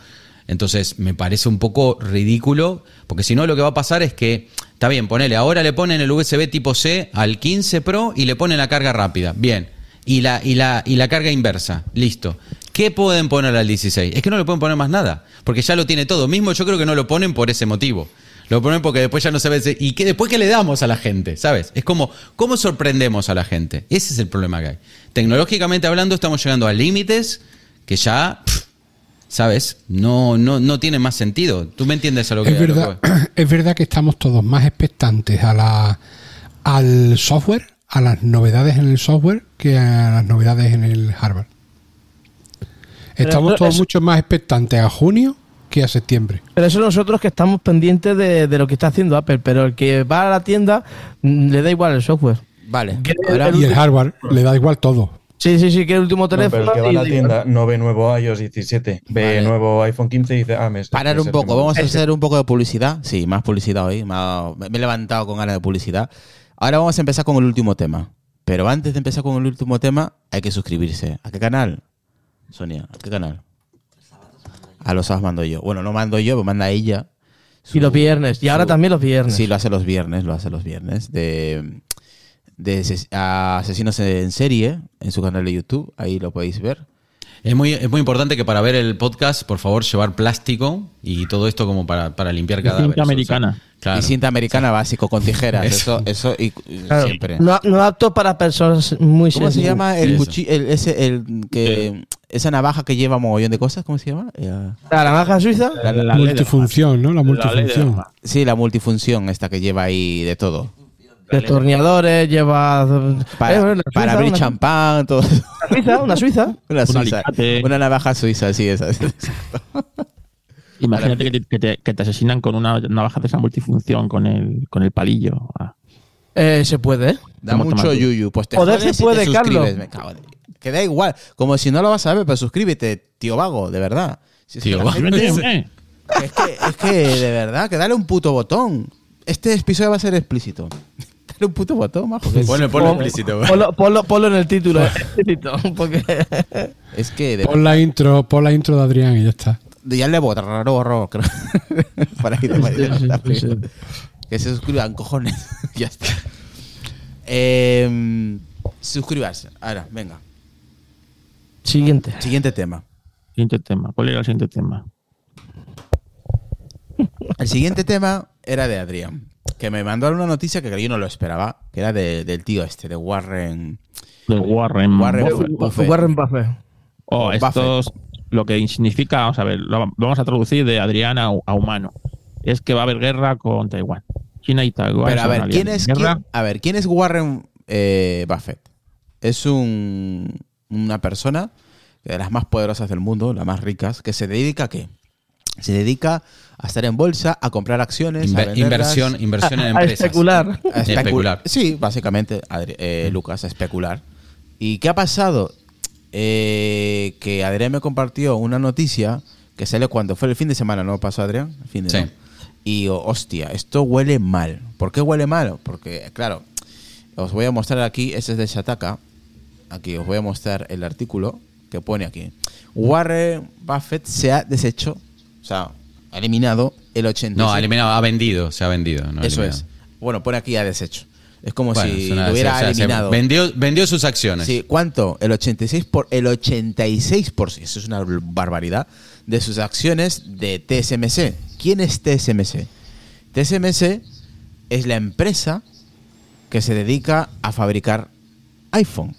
Entonces, me parece un poco ridículo, porque si no, lo que va a pasar es que, está bien, ponele, ahora le ponen el USB tipo C al 15 Pro y le ponen la carga rápida. Bien. Y la, y la, y la carga inversa. Listo. ¿Qué pueden poner al 16? Es que no le pueden poner más nada, porque ya lo tiene todo. Mismo yo creo que no lo ponen por ese motivo. Lo ponen porque después ya no se ve. ¿Y qué, después qué le damos a la gente? ¿Sabes? Es como, ¿cómo sorprendemos a la gente? Ese es el problema que hay. Tecnológicamente hablando, estamos llegando a límites que ya, ¿sabes? No, no, no tiene más sentido. ¿Tú me entiendes a lo que Es que verdad, voy? *clears throat* es verdad que estamos todos más expectantes a la, al software, a las novedades en el software, que a las novedades en el hardware. Pero Estamos todos eso- mucho más expectantes a junio que a septiembre. Pero eso nosotros que estamos pendientes de, de lo que está haciendo Apple, pero el que va a la tienda mm, le da igual el software. Vale. ¿Qué- Ahora- el- Y el hardware le da igual todo. Sí, sí, sí, que el último No, pero teléfono. el que va a la da tienda no ve nuevo iOS 17, ve Vale. nuevo iPhone 15 y dice, ah, me Parar me un poco, me vamos a hacer un poco de publicidad. *laughs* Sí, más publicidad hoy. me Me he levantado con ganas de publicidad. Ahora vamos a empezar con el último tema. Pero antes de empezar con el último tema, hay que suscribirse. ¿A qué canal? Sonia, ¿a qué canal? A los sábados mando yo. Bueno, no mando yo, pero manda ella. Y los viernes. Y ahora su- también los viernes. Sí, lo hace los viernes, lo hace los viernes. De, de asesinos en serie en su canal de YouTube. Ahí lo podéis ver. Es muy, es muy importante que para ver el podcast, por favor, llevar plástico y todo esto como para, para limpiar Y cada cinta americana. Claro. Y cinta americana básico con tijeras. Eso, eso, y, y Claro, siempre. No, no apto para personas muy ¿Cómo se sensibles. llama el Eso. cuchillo? El, ese, el que, esa navaja que lleva mogollón de cosas, ¿cómo se llama? Eh, La navaja suiza. La, la de- multifunción, ¿no? La la multifunción. Arma. sí, la multifunción esta que lleva ahí de todo. Destornilladores, lleva. Para, Eh, bueno, para suiza, abrir una- champán, todo. Una suiza, una suiza. *laughs* Una suiza. Una navaja suiza, sí, esa. *laughs* Imagínate que te, que, te, que te asesinan con una navaja de esa multifunción, con el, con el palillo. Ah. Eh, se puede, ¿eh? Da ¿Cómo mucho yuyu. Pues te Joder, jodes se puede, te Carlos. Me cago Que da igual. Como si no lo vas a ver, pero suscríbete, tío vago, de verdad. Si Tío vago. gente- Suscríbete. Es que, es que, de verdad, que dale un puto botón. Este episodio va a ser explícito. *laughs* Un puto botón, majo. que es- Ponle, ponle Pon- explícito. Ponlo, ponlo- ponlo en el título. *laughs* porque Es que de Pon la intro, pon la intro de Adrián y ya está. ya le borro, borro, creo. *laughs* Para ahí, para ahí, Sí, sí, sí, sí. Que se suscriban, cojones. ya está. Eh, suscribirse. Ahora, venga. Siguiente. Siguiente tema. Siguiente tema. ¿Cuál era el siguiente tema? El siguiente tema era de Adrián, que me mandó una noticia que yo no lo esperaba, que era de- del tío este, de Warren. De Warren, Warren Buffett. Buffett. Warren Buffett. Oh, Buffett. estos lo que significa, vamos a ver, lo, vamos a traducir de Adrián a, a humano, es que va a haber guerra con Taiwán. China y Taiwán. Pero a ver, ¿quién es, quién- a ver, ¿quién es Warren eh, Buffett? Es un, una persona de las más poderosas del mundo, las más ricas, que se dedica a qué? Se dedica a estar en bolsa, a comprar acciones, a Inver- inversión, inversión en *laughs* A empresas. especular. a especu- especular. Sí, básicamente, Adri- eh, Lucas, a especular. ¿Y qué ha pasado? Eh, que Adrián me compartió una noticia que sale cuando fue el fin de semana, ¿no pasó Adrián? El fin de, Sí. ¿no? Y oh, hostia, esto huele mal. ¿Por qué huele mal? Porque, claro, os voy a mostrar aquí, este es de Shataka. Aquí os voy a mostrar el artículo que pone aquí. Warren Buffett se ha deshecho, o sea, ha eliminado el 86%. No, ha eliminado, ha vendido, se ha vendido. no Eso eliminado. es. Bueno, pone aquí ha deshecho. Es como Bueno, si lo hubiera o sea, se eliminado. vendió, vendió sus acciones. Sí, ¿cuánto? El 86 por el 86 por eso es una barbaridad de sus acciones de TSMC. ¿Quién es TSMC? TSMC es la empresa que se dedica a fabricar iPhone.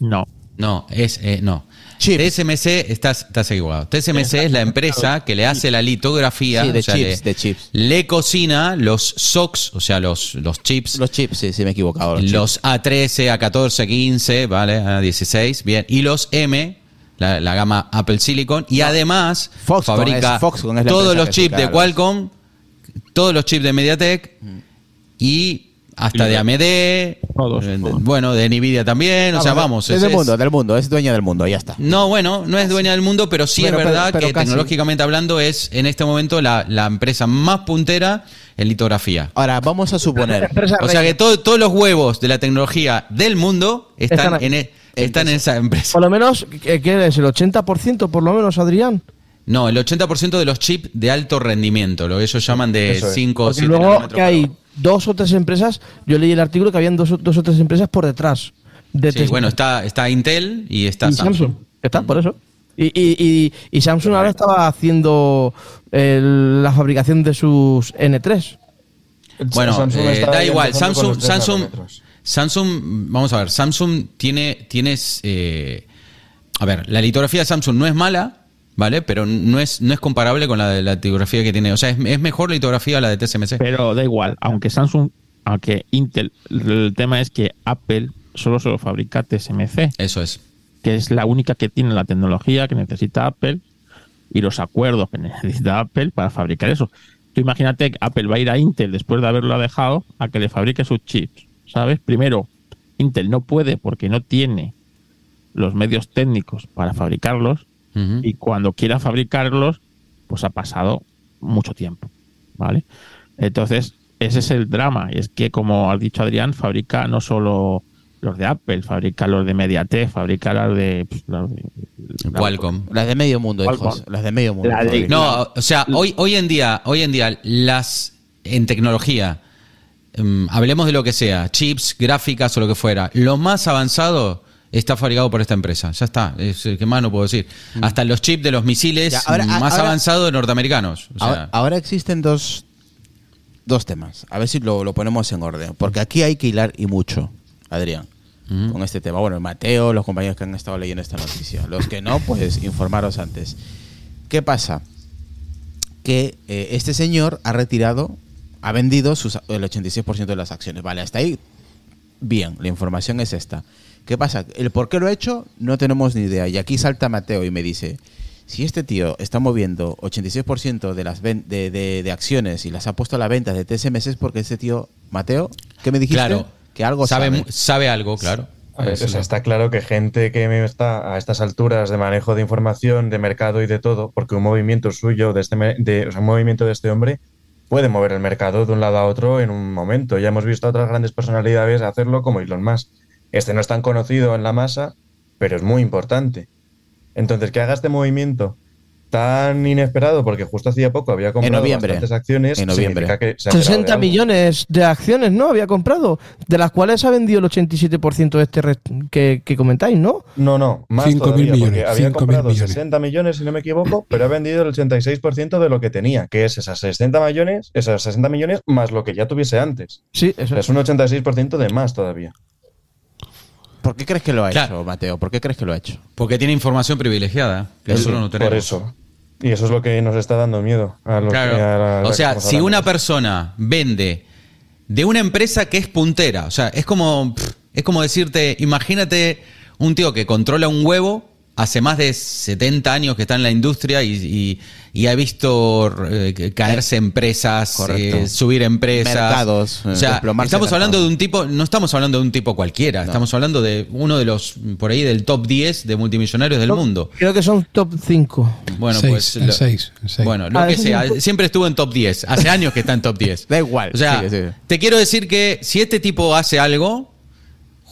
No. No, es eh, no. Chips. TSMC, estás, estás equivocado. TSMC es la empresa que le hace la litografía, Sí, de o sea, chips, le, de chips. le cocina los SOX, o sea, los, los chips, Los chips, sí, sí, me he equivocado. Los, los, chips. A13, A14, 15, ¿vale? A16, bien. Y los M, la, la gama Apple Silicon. Y además Foxconn fabrica es- Foxconn es la todos los chips de. Qualcomm, todos los chips de MediaTek y hasta de AMD, Todos. eh, de- bueno, de Nvidia también. o sea, vamos. Es es- del mundo, del mundo, es dueña del mundo, ya está. no, bueno, no es dueña del mundo, pero sí Pero- es verdad pero- pero que casi. tecnológicamente hablando es en este momento la, la empresa más puntera en litografía. Ahora, vamos a suponer. O sea que todo- todos los huevos de la tecnología del mundo están, Están ahí. en, e- están en esa empresa. Por lo menos, ¿qué qué es? ¿El 80% por lo menos, Adrián? No, el 80% de los chips de alto rendimiento, lo que ellos llaman de Eso es. 5 o Porque 7 luego que hay dos o tres empresas, yo leí el artículo que habían dos, o- dos o tres empresas por detrás de Sí, bueno, está, está Intel y está y Samsung. Samsung. Está, por eso. Y, y, y, y Samsung ahora estaba haciendo el- la fabricación de sus N3. Bueno, Samsung eh, está da igual. Samsung, Samsung. Samsung, vamos a ver, Samsung tiene, tienes, eh, a ver, la litografía de Samsung no es mala, ¿vale? Pero no es, no es comparable con la de la litografía que tiene. O sea, es, es mejor la litografía la de TSMC. Pero da igual, aunque Samsung, aunque Intel, el tema es que Apple solo se lo fabrica TSMC, Eso es. que es la única que tiene la tecnología que necesita Apple y los acuerdos que *laughs* necesita Apple para fabricar eso. Tú imagínate que Apple va a ir a Intel después de haberlo dejado a que le fabrique sus chips, ¿sabes? Primero, Intel no puede porque no tiene los medios técnicos para fabricarlos Y cuando quiera fabricarlos, pues ha pasado mucho tiempo, ¿vale? Entonces, ese es el drama, y es que, como ha dicho Adrián, fabrica no solo los de Apple, fabrica los de Mediatek, fabrica los de... pues, los de- Qualcomm. Las de medio mundo, ¿Cuál, hijos. Las de medio mundo. La de- joder. No, o sea, hoy, hoy en día, hoy en día, las en tecnología, em, hablemos de lo que sea, chips, gráficas o lo que fuera, lo más avanzado está fabricado por esta empresa. Ya está, es que más no puedo decir. Hasta los chips de los misiles Mm. Ya, ahora- más ahora- avanzados norteamericanos. O sea, ahora, ahora existen dos, dos temas. A ver si lo, lo ponemos en orden. Porque aquí hay que hilar y mucho, Adrián, Ujú. con este tema. Bueno, Mateo, los compañeros que han estado leyendo esta noticia. Los que no, pues *laughs* informaros antes. ¿Qué pasa? Que eh, este señor ha retirado, ha vendido sus, el 86% de las acciones. Vale, hasta ahí, bien, la información es esta. ¿Qué pasa? El por qué lo ha hecho no tenemos ni idea. Y aquí salta Mateo y me dice, si este tío está moviendo 86% de las ven- de, de- de acciones y las ha puesto a la venta de TSMS es porque este tío, Mateo, ¿qué me dijiste? claro, que algo sabe, sabe. mu- sabe algo, claro. A ver, o sea, está claro que gente que está a estas alturas de manejo de información, de mercado y de todo, porque un movimiento suyo, de este, me- de, o sea, un movimiento de este hombre, puede mover el mercado de un lado a otro en un momento. Ya hemos visto a otras grandes personalidades hacerlo, como Elon Musk. Este no es tan conocido en la masa, pero es muy importante. Entonces, que haga este movimiento tan inesperado, porque justo hacía poco había comprado noviembre. bastantes acciones, En noviembre. significa que se ha enterado de 60 algo. millones de acciones, ¿no? Había comprado, de las cuales ha vendido el 87% de este que, que comentáis, ¿no? No, no, más Cinco mil todavía, millones, porque había cinco mil comprado millones. 60 millones, si no me equivoco, pero ha vendido el 86% de lo que tenía, que es esas 60 millones, esas 60 millones más lo que ya tuviese antes. Sí, eso es un 86% de más todavía. ¿Por qué crees que lo ha Claro. hecho, Mateo? ¿Por qué crees que lo ha hecho? Porque tiene información privilegiada. Que Sí, nosotros no tenemos. por eso. Y eso es lo que nos está dando miedo. A los Claro. que- a la- a la o sea, si una persona vende de una empresa que es puntera, o sea, es como, es como decirte, imagínate un tío que controla un huevo hace más de 70 años que está en la industria y, y- y ha visto eh, caerse empresas, Correcto. eh, subir empresas. Mercados, eh, o sea, desplomarse estamos hablando de un tipo, no estamos hablando de un tipo cualquiera, estamos hablando de uno de los, por ahí, del top 10 de multimillonarios del mundo. Creo que son top 5. Seis, Bueno, pues. el lo- seis, el seis. Bueno, lo Ah, que sea. un- Siempre estuvo en top 10. Hace años que está en top 10. *laughs* Da igual, O sea, te quiero decir que si este tipo hace algo,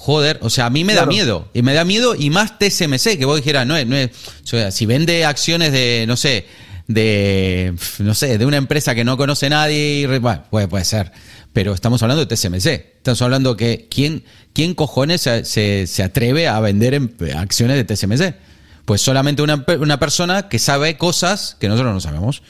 joder, o sea, a mí me da miedo. Y me da miedo y más TSMC, que vos dijeras, no es, no es. O sea, si vende acciones de, no sé, de, no sé, de una empresa que no conoce nadie, y bueno, puede, puede ser. Pero estamos hablando de TSMC. Estamos hablando que quién, quién cojones se, se- se atreve a vender em- acciones de TSMC. Pues solamente una, una persona que sabe cosas que nosotros no sabemos.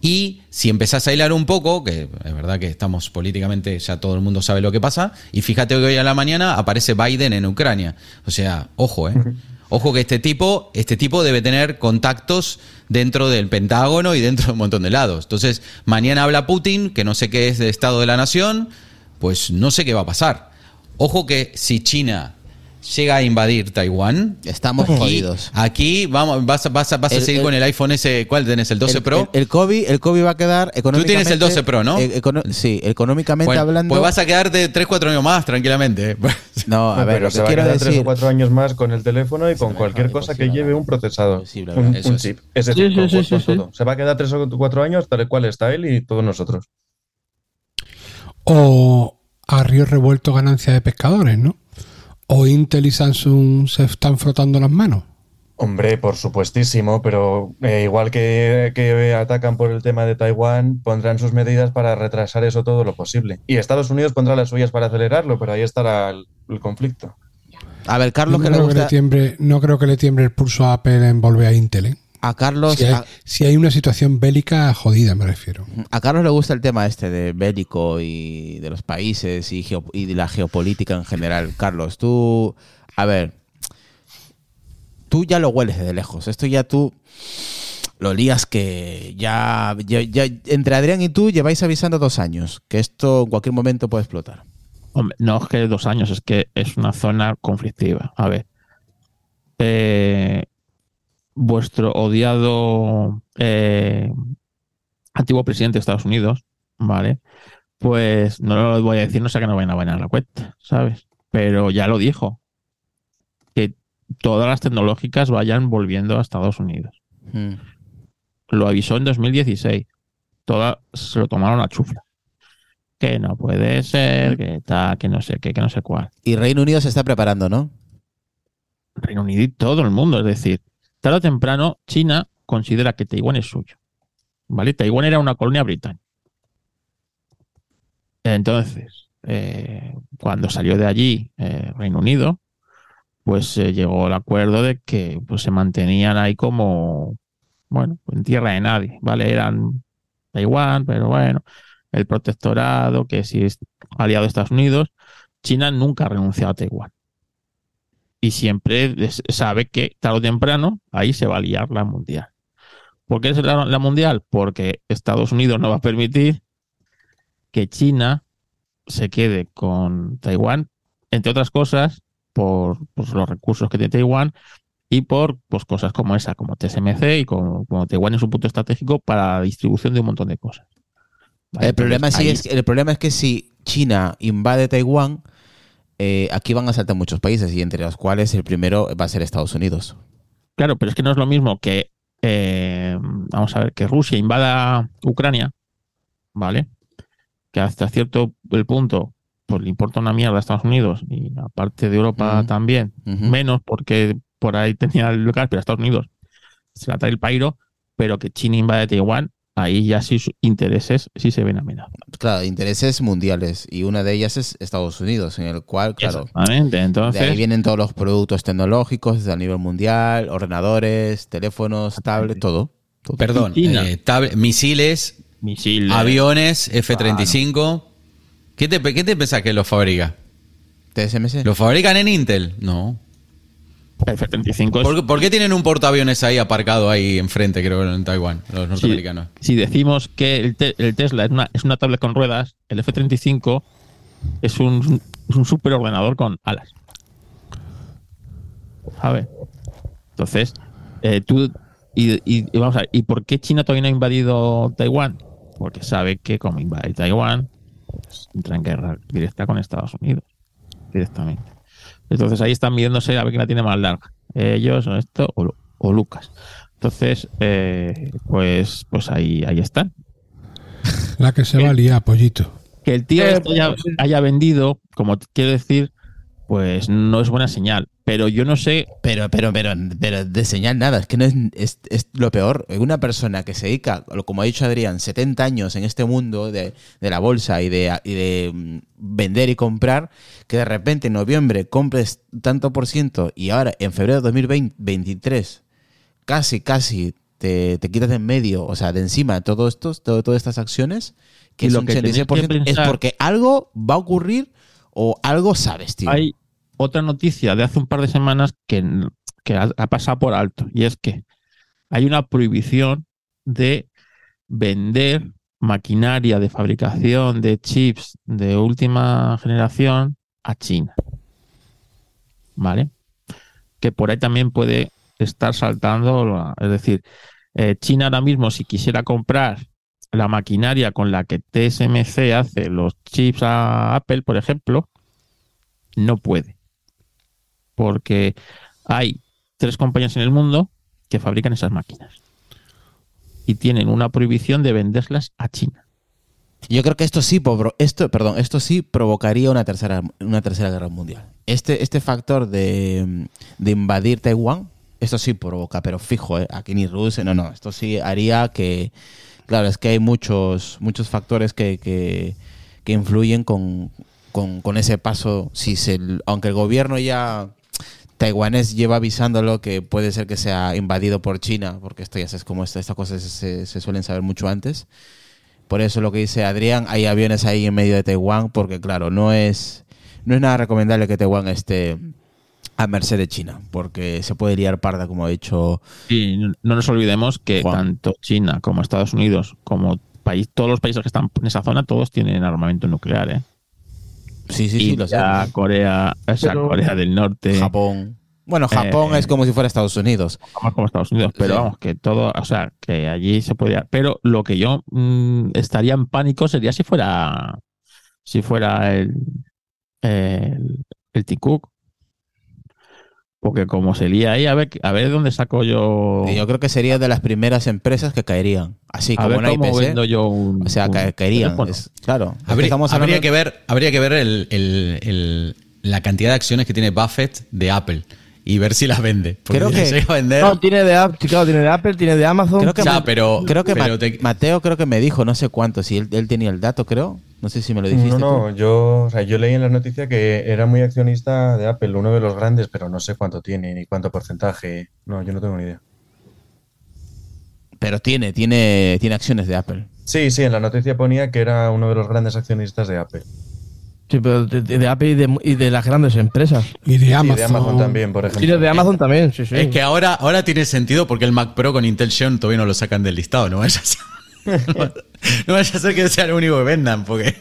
Y si empezás a hilar un poco, que es verdad que estamos políticamente, ya todo el mundo sabe lo que pasa, y fíjate que hoy a la mañana aparece Biden en Ucrania. O sea, ojo, ¿eh? Ojo que este tipo, este tipo debe tener contactos dentro del Pentágono y dentro de un montón de lados. Entonces, mañana habla Putin, que no sé qué es de Estado de la Nación, pues no sé qué va a pasar. Ojo que si China llega a invadir Taiwán, Estamos aquí, jodidos. aquí vamos, vas, a- vas, a- vas a El- seguir el- con el iPhone ese, ¿cuál tenés? ¿El 12 el, Pro? El, el COVID, el COVID va a quedar económicamente. tienes el 12 Pro, ¿no? eh, econo- sí, económicamente Bueno, hablando. Pues vas a quedarte 3-4 años más, tranquilamente. *laughs* No, a ver, pero lo se que va a quiero quedar tres decir. o cuatro años más con el teléfono y con cualquier cosa que lleve un procesador, un, un es. chip. Chip con- sí, con sí, sí, todo. Se va a quedar tres o cuatro años tal cual está él y todos nosotros. O a río revuelto ganancia de pescadores, ¿no? O Intel y Samsung se están frotando las manos. Hombre, por supuestísimo, pero eh, igual que, que atacan por el tema de Taiwán, pondrán sus medidas para retrasar eso todo lo posible. Y Estados Unidos pondrá las suyas para acelerarlo, pero ahí estará el, el conflicto. A ver, Carlos, no, que le creo que le tiembre, no creo que le tiembre el pulso a Apple en volver a Intel. ¿eh? A Carlos, Si hay, a, si hay una situación bélica jodida, me refiero. a Carlos le gusta el tema este de bélico y de los países y, geo- y de la geopolítica en general. Carlos, tú. A ver. Tú ya lo hueles desde lejos. Esto ya tú. Lo lías que ya, ya, ya- Entre Adrián y tú lleváis avisando dos años que esto en cualquier momento puede explotar. Hombre, no es que dos años, es que es una zona conflictiva. A ver. eh, vuestro odiado eh, antiguo presidente de Estados Unidos, ¿vale? Pues no lo voy a decir, no sé que no vayan a bañar la cuenta, ¿sabes? Pero ya lo dijo. Que todas las tecnológicas vayan volviendo a Estados Unidos. Mm. Lo avisó en 2016. Todas se lo tomaron a chufla. Que no puede ser, que tal, que no sé qué, que no sé cuál. Y Reino Unido se está preparando, ¿no? Reino Unido y todo el mundo. Es decir, tarde o temprano, China considera que Taiwán es suyo. ¿Vale? Taiwán era una colonia británica. Entonces, eh, cuando salió de allí eh, Reino Unido, pues eh, llegó el acuerdo de que pues, se mantenían ahí como, bueno, en tierra de nadie, ¿vale? Eran Taiwán, pero bueno, el protectorado, que si es aliado de Estados Unidos, China nunca ha renunciado a Taiwán y siempre sabe que tarde o temprano ahí se va a liar la mundial. ¿Por qué es la, la mundial? Porque Estados Unidos no va a permitir que China se quede con Taiwán, entre otras cosas, por pues, los recursos que tiene Taiwán y por pues, cosas como esa, como TSMC y como, como Taiwán es un punto estratégico para la distribución de un montón de cosas. ¿Vale? El problema, sí es, el problema es que si China invade Taiwán, eh, aquí van a saltar muchos países y entre los cuales el primero va a ser Estados Unidos. Claro, pero es que no es lo mismo que, eh, vamos a ver, que Rusia invada Ucrania, ¿vale? Que hasta cierto el punto, pues le importa una mierda a Estados Unidos y a parte de Europa también, menos porque por ahí *laughs* tenía el lugar, pero Estados Unidos se la trae el pairo, pero que China invade Taiwán, ahí ya sí sus intereses sí se ven amenazados. Claro, intereses mundiales y una de ellas es Estados Unidos, en el cual, claro, Exactamente, de entonces... ahí vienen todos los productos tecnológicos a nivel mundial, ordenadores, teléfonos, tablets, todo. todo. Perdón, eh, tab- misiles, Misiles. aviones, F-35. ¿Qué, te, ¿Qué te pensás que los fabrica? TSMC. ¿Lo fabrican en Intel? No. El F-35 es ¿Por, por qué tienen un portaaviones ahí aparcado ahí enfrente, creo, en Taiwán, los norteamericanos? si decimos que el, te- el Tesla es una, es una tablet con ruedas, el F-35 es un, es un superordenador con alas. ¿Sabes? Entonces, eh, tú. Y, y- y vamos a ver, ¿y por qué China todavía no ha invadido Taiwán? Porque sabe que, como invade Taiwán, pues, entra en guerra directa con Estados Unidos. Directamente. Entonces ahí están midiéndose a ver quién la tiene más larga. Ellos, o esto, o, Lu- o Lucas. Entonces, eh, pues, pues ahí, ahí están. La que se va a liar, pollito. Que el tío Eh, esto ya pues haya vendido, como quiero decir, pues no es buena señal. Pero yo no sé, Pero, pero, pero, pero de señal nada, es que no es, es, es lo peor. Una persona que se dedica, como ha dicho Adrián, 70 años en este mundo de, de la bolsa y de, y de mm, vender y comprar, que de repente en noviembre compres tanto por ciento y ahora en febrero de 2023 casi, casi te, te quitas de en medio, o sea, de encima todo esto, todo, todas estas acciones, que Y es lo un que tenéis que 86%, es pensar- porque algo va a ocurrir o algo sabes, tío. hay otra noticia de hace un par de semanas que, que ha, pasado por alto. Y es que hay una prohibición de vender maquinaria de fabricación de chips de última generación a China. ¿Vale? Que por ahí también puede estar saltando, es decir, eh, China ahora mismo si quisiera comprar la maquinaria con la que TSMC hace los chips a Apple, por ejemplo, no puede. Porque hay tres compañías en el mundo que fabrican esas máquinas. Y tienen una prohibición de venderlas a China. Yo creo que esto sí, esto, perdón, esto sí provocaría una tercera, una tercera guerra mundial. Este, este factor de, de invadir Taiwán, esto sí provoca, pero fijo, ¿eh? aquí ni Rusia, no, no, esto sí haría que, claro, es que hay muchos, muchos factores que, que, que influyen con, con, con ese paso, si se, aunque el gobierno ya taiwanés lleva avisándolo que puede ser que sea invadido por China, porque esto ya sabes cómo estas cosas se, se suelen saber mucho antes. Por eso lo que dice Adrián, hay aviones ahí en medio de Taiwán, porque claro, no es, no es nada recomendable que Taiwán esté a merced de China, porque se puede liar parda, como ha dicho. Y no no nos olvidemos que Juan. tanto China como Estados Unidos, como país, todos los países que están en esa zona, todos tienen armamento nuclear. ¿eh? Sí, sí, sí, lo sé. India, Corea, o sea, Pero- Corea del Norte, Japón. Bueno, Japón Eh, es como si fuera Estados Unidos. más como Estados Unidos, pero Sí. vamos, que todo, o sea, que allí se podía. Pero lo que yo mm, estaría en pánico sería si fuera, si fuera el, el, el Cook. Porque como se lía ahí, a ver, a ver dónde saco yo. Yo creo que sería de las primeras empresas que caerían. Así a como ver una cómo IPC. vendo yo un. O sea, un ca- caerían. Es- claro. Es que Habría, que ver, habría que ver el- el- el- la cantidad de acciones que tiene Buffett de Apple y ver si las vende. Porque Creo si que- a vender. No, tiene de, App- claro, tiene de Apple, tiene de Amazon. Creo que, Ya, Ma- pero- creo que pero Ma- te- Mateo creo que me dijo, no sé cuánto, si él, él tenía el dato, creo. No sé si me lo dijiste. No, no, tú. yo, o sea, yo leí en la noticia que era muy accionista de Apple, uno de los grandes, pero no sé cuánto tiene ni cuánto porcentaje. No, yo no tengo ni idea. Pero tiene, tiene, tiene acciones de Apple. Sí, sí, en la noticia ponía que era uno de los grandes accionistas de Apple. Sí, pero de, de- de Apple y de, y de las grandes empresas. Y de Sí, Amazon. de Amazon también, por Y ejemplo. de Amazon también, sí, sí. Es que ahora, ahora tiene sentido porque el Mac Pro con Intel Xeon todavía no lo sacan del listado. No vaya a ser, *laughs* no vaya a ser que sea lo único que vendan. Porque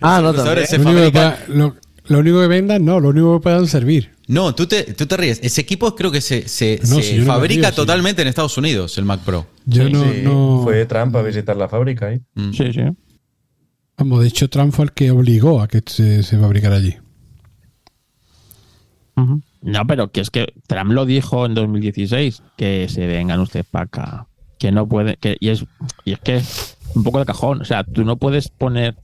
Ah, no, también. se Lo único, que fabrican- pueda- lo- lo único que vendan, no, lo único que puedan servir. No, tú te, tú te ríes. Ese equipo creo que se, se- No, se si yo no me fabrica río, sí. totalmente en Estados Unidos, el Mac Pro. Yo Sí, no, Sí, no- Fue Trump a visitar la fábrica ahí. Mm. Sí, sí. Vamos, de hecho, Trump fue el que obligó a que se, se fabricara allí. No, pero que es que Trump lo dijo en 2016, que se vengan ustedes para acá, que no puede, que, y es, y es que es un poco de cajón, o sea, tú no puedes poner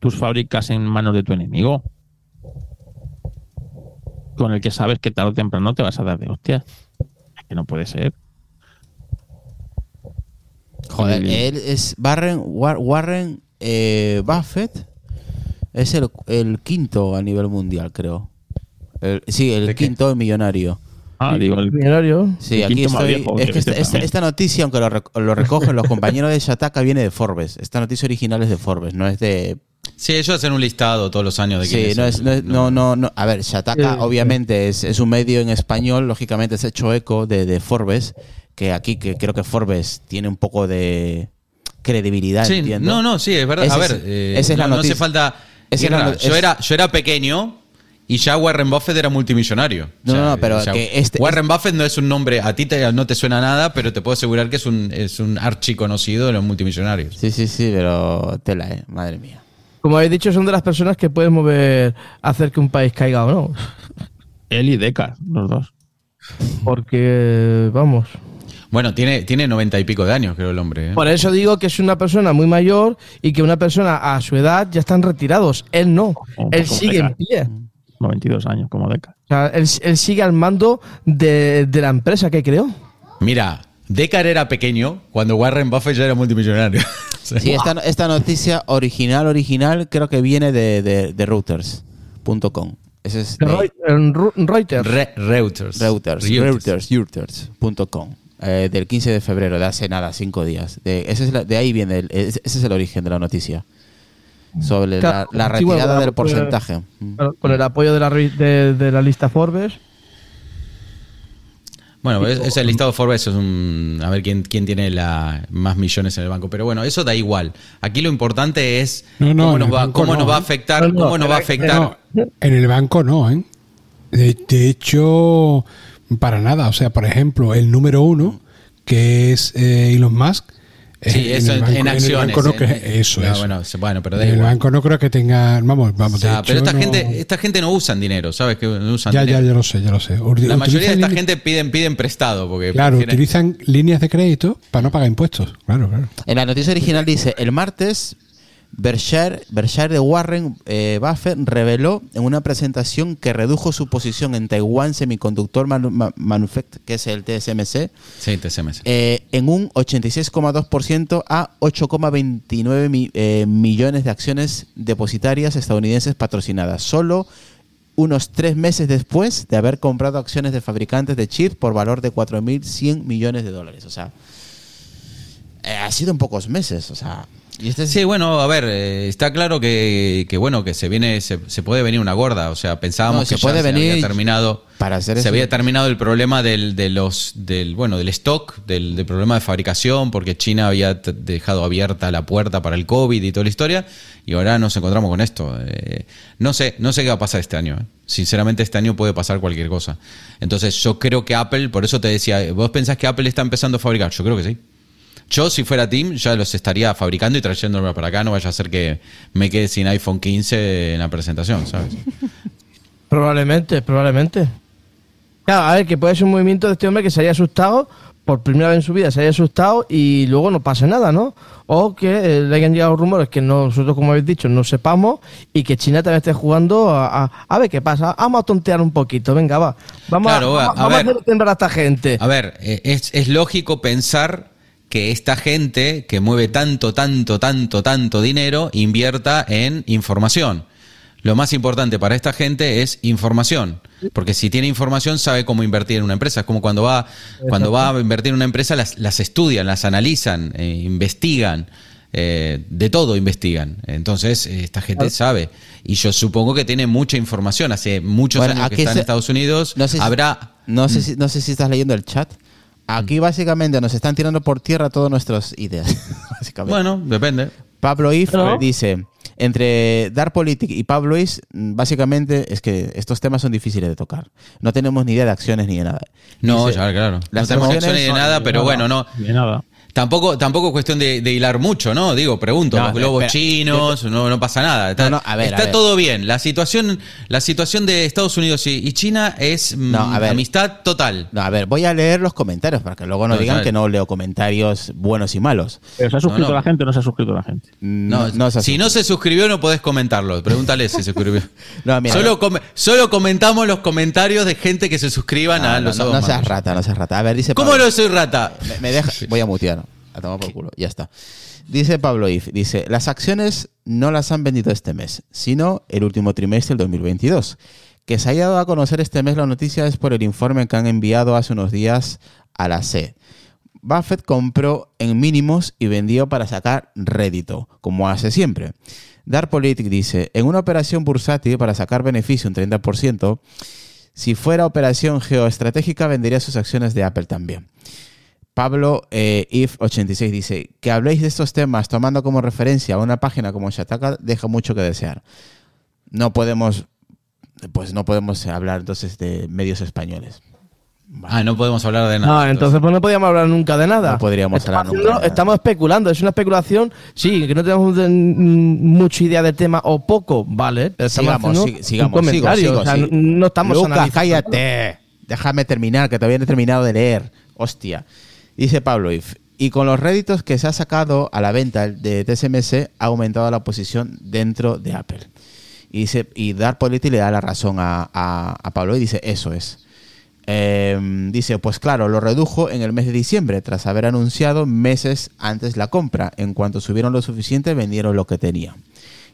tus fábricas en manos de tu enemigo, con el que sabes que tarde o temprano te vas a dar de hostias. Es que no puede ser. Joder, él es Warren, War- Warren eh, Buffett. Es el, el quinto a nivel mundial, creo. El- sí, el quinto millonario. Ah, digo, el, Millonario. Sí, El aquí estoy. viejo, es que que esta, este esta- también. esta noticia, aunque lo, rec- lo recogen los compañeros de Shataka, viene de Forbes. Esta noticia original es de Forbes, no es de Sí, ellos hacen un listado todos los años de quién Sí, es no es, no, es- no, no, no. A ver, Shataka Sí, obviamente es, es un medio en español, lógicamente es hecho eco de, de Forbes, que aquí que creo que Forbes tiene un poco de credibilidad, Sí, entiendo. no, no, sí, es verdad. Ese a ver, es- eh, esa es la no, no noticia. hace falta. Esa es ir la yo, era, yo era pequeño y ya Warren Buffett era multimillonario. No, no, no, pero que este- Warren Buffett no es un nombre, a ti te- no te suena nada, pero te puedo asegurar que es un, es un archiconocido de los multimillonarios. Sí, sí, sí, pero tela, eh, madre mía. Como habéis dicho, son de las personas que pueden mover, hacer que un país caiga o no. *laughs* Él y Deca, los dos. Porque, vamos. Bueno, tiene, tiene noventa y pico de años, creo, el hombre. ¿eh? Por eso digo que es una persona muy mayor y que una persona a su edad ya están retirados. Él no. Él sigue en Deca. Pie. 92 años, como Deca. O sea, él, él sigue al mando de, de la empresa que creó. Mira, Decar era pequeño cuando Warren Buffett ya era multimillonario. *laughs* Sí, esta, esta noticia original, original, creo que viene de, de, de Reuters.com. Ese es de Reuters. Re- Reuters. Reuters, Reuters, Reuters.com. eh, del 15 de febrero, de hace nada, cinco días. De, ese es la- de ahí viene, el- ese es el origen de la noticia. Sobre Claro, la, la sí, bueno, retirada del pues, porcentaje. Mm. Claro, Con el apoyo de la, de, de la lista Forbes. Bueno, es, es el listado Forbes es un. A ver quién, quién tiene la, más millones en el banco. Pero bueno, eso da igual. Aquí lo importante es No, no, cómo, nos va, cómo no, nos va a ¿eh? afectar. Cómo nos va a en el- afectar. No, en el banco no, ¿eh? De, de hecho, para nada. O sea, por ejemplo, el número uno, que es eh, Elon Musk. Sí, eh, eso el en, banco- en el acciones. banco no en- cre- en- eso no, es. Bueno, bueno, pero da En el igual. banco no creo que tenga. Vamos, vamos. O sea, de pero esta no- gente, esta gente no usan dinero, ¿sabes? Que no usan Ya, ya, dinero. ya lo sé, ya lo sé. Ur- La mayoría de esta gente piden, piden prestado. Porque Claro, prefieren- utilizan líneas de crédito para no pagar impuestos. Claro, claro. En la noticia original dice, el martes, Berkshire, Berkshire de Warren eh, Buffett reveló en una presentación que redujo su posición en Taiwan Semiconductor Manu- Ma- Manufacturing, que es el TSMC, Sí, TSMC. eh, en un 86,2% a 8,29 mi- eh, millones de acciones depositarias estadounidenses patrocinadas. Solo unos tres meses después de haber comprado acciones de fabricantes de chips por valor de 4.100 millones de dólares. O sea, ha sido en pocos meses. O sea, y este es- Sí, bueno, a ver, eh, está claro que, que, bueno, que se viene, se, se puede venir una gorda. O sea, pensábamos No, que se puede ya se había terminado. para hacer se eso. había terminado el problema del, de los, del, bueno, del stock, del, del problema de fabricación, porque China había dejado abierta la puerta para el COVID y toda la historia, y ahora nos encontramos con esto. Eh, no sé, no sé qué va a pasar este año. eh. Sinceramente, este año puede pasar cualquier cosa. Entonces, yo creo que Apple, por eso te decía, ¿vos pensás que Apple está empezando a fabricar? Yo creo que sí. Yo, si fuera Tim, ya los estaría fabricando y trayéndome para acá. No vaya a ser que me quede sin iPhone 15 en la presentación, ¿sabes? *laughs* Probablemente, probablemente. Claro, a ver, que puede ser un movimiento de este hombre que se haya asustado, por primera vez en su vida se haya asustado y luego no pase nada, ¿no? O que eh, le hayan llegado rumores que no, nosotros, como habéis dicho, no sepamos y que China también esté jugando a, a- a ver qué pasa. Vamos a tontear un poquito, venga, va. Vamos, Claro, a, a- vamos a a ver. hacer temblar a esta gente. A ver, eh, es, es lógico pensar que esta gente que mueve tanto, tanto, tanto, tanto dinero invierta en información. Lo más importante para esta gente es información, porque si tiene información sabe cómo invertir en una empresa. Es como cuando va, cuando va a invertir en una empresa, las, las estudian, las analizan, eh, investigan, eh, de todo investigan. Entonces, eh, esta gente sabe. Y yo supongo que tiene mucha información. Hace muchos Bueno, años que está en Estados Unidos. no sé si- habrá No sé, si, no sé si estás leyendo el chat. Aquí básicamente nos están tirando por tierra todas nuestras ideas. *laughs* básicamente. Bueno, depende. Pablo If dice, entre Dark Politic y Pablo Is, básicamente es que estos temas son difíciles de tocar. No tenemos ni idea de acciones ni de nada. No, Dice, ya, claro. las no tenemos acciones acciones de nada, pero bueno, no. De nada. Tampoco, tampoco es cuestión de, de hilar mucho, ¿no? Digo, pregunto, No, los globos espera, chinos, no, no pasa nada. Está, No, no, a ver, está a ver. todo bien. La situación, la situación de Estados Unidos y, y China es mm, No, a ver. amistad total. No, a ver, voy a leer los comentarios para que luego no, No, digan que no leo comentarios buenos y malos. Pero ¿Se ha suscrito no. la gente o no se ha suscrito la gente? No, No, no así. si no se suscribió, no podés comentarlo. Pregúntale si se suscribió. *laughs* No, mira, solo, solo comentamos los comentarios de gente que se suscriban no, a no, los no, seas rata, no seas rata. A ver, dice ¿Cómo no soy rata? Me, me deja, voy a mutear. A tomar por culo, ya está. Dice Pablo If, dice, las acciones no las han vendido este mes, sino el último trimestre del 2022. Que se haya dado a conocer este mes la noticia es por el informe que han enviado hace unos días a la C. Buffett compró en mínimos y vendió para sacar rédito, como hace siempre. Darpolitik dice, en una operación bursátil para sacar beneficio un 30%, si fuera operación geoestratégica vendería sus acciones de Apple también. Pablo eh, If86 dice, que habléis de estos temas tomando como referencia una página como Shataka deja mucho que desear. No podemos, pues no podemos hablar entonces de medios españoles. Ah, no podemos hablar de No, nada. entonces pues no podíamos hablar nunca de nada. No podríamos estamos hablar nunca de nada. Estamos especulando, es una especulación, sí, que no tenemos de- mm, mucha idea del tema o poco, vale. pero Sigamos, sig- sigamos, un sigo, sigo, o sea, sí. no, no estamos Lucas, analizando. cállate. Déjame terminar, que todavía no he terminado de leer. Hostia. Dice Pablo If. Y con los réditos que se ha sacado a la venta de TSMC, ha aumentado la posición dentro de Apple. Y, dice, y Dar Politi le da la razón a, a- Pablo y dice, eso es. Eh, dice, pues claro, lo redujo en el mes de diciembre, tras haber anunciado meses antes la compra. En cuanto subieron lo suficiente, vendieron lo que tenían.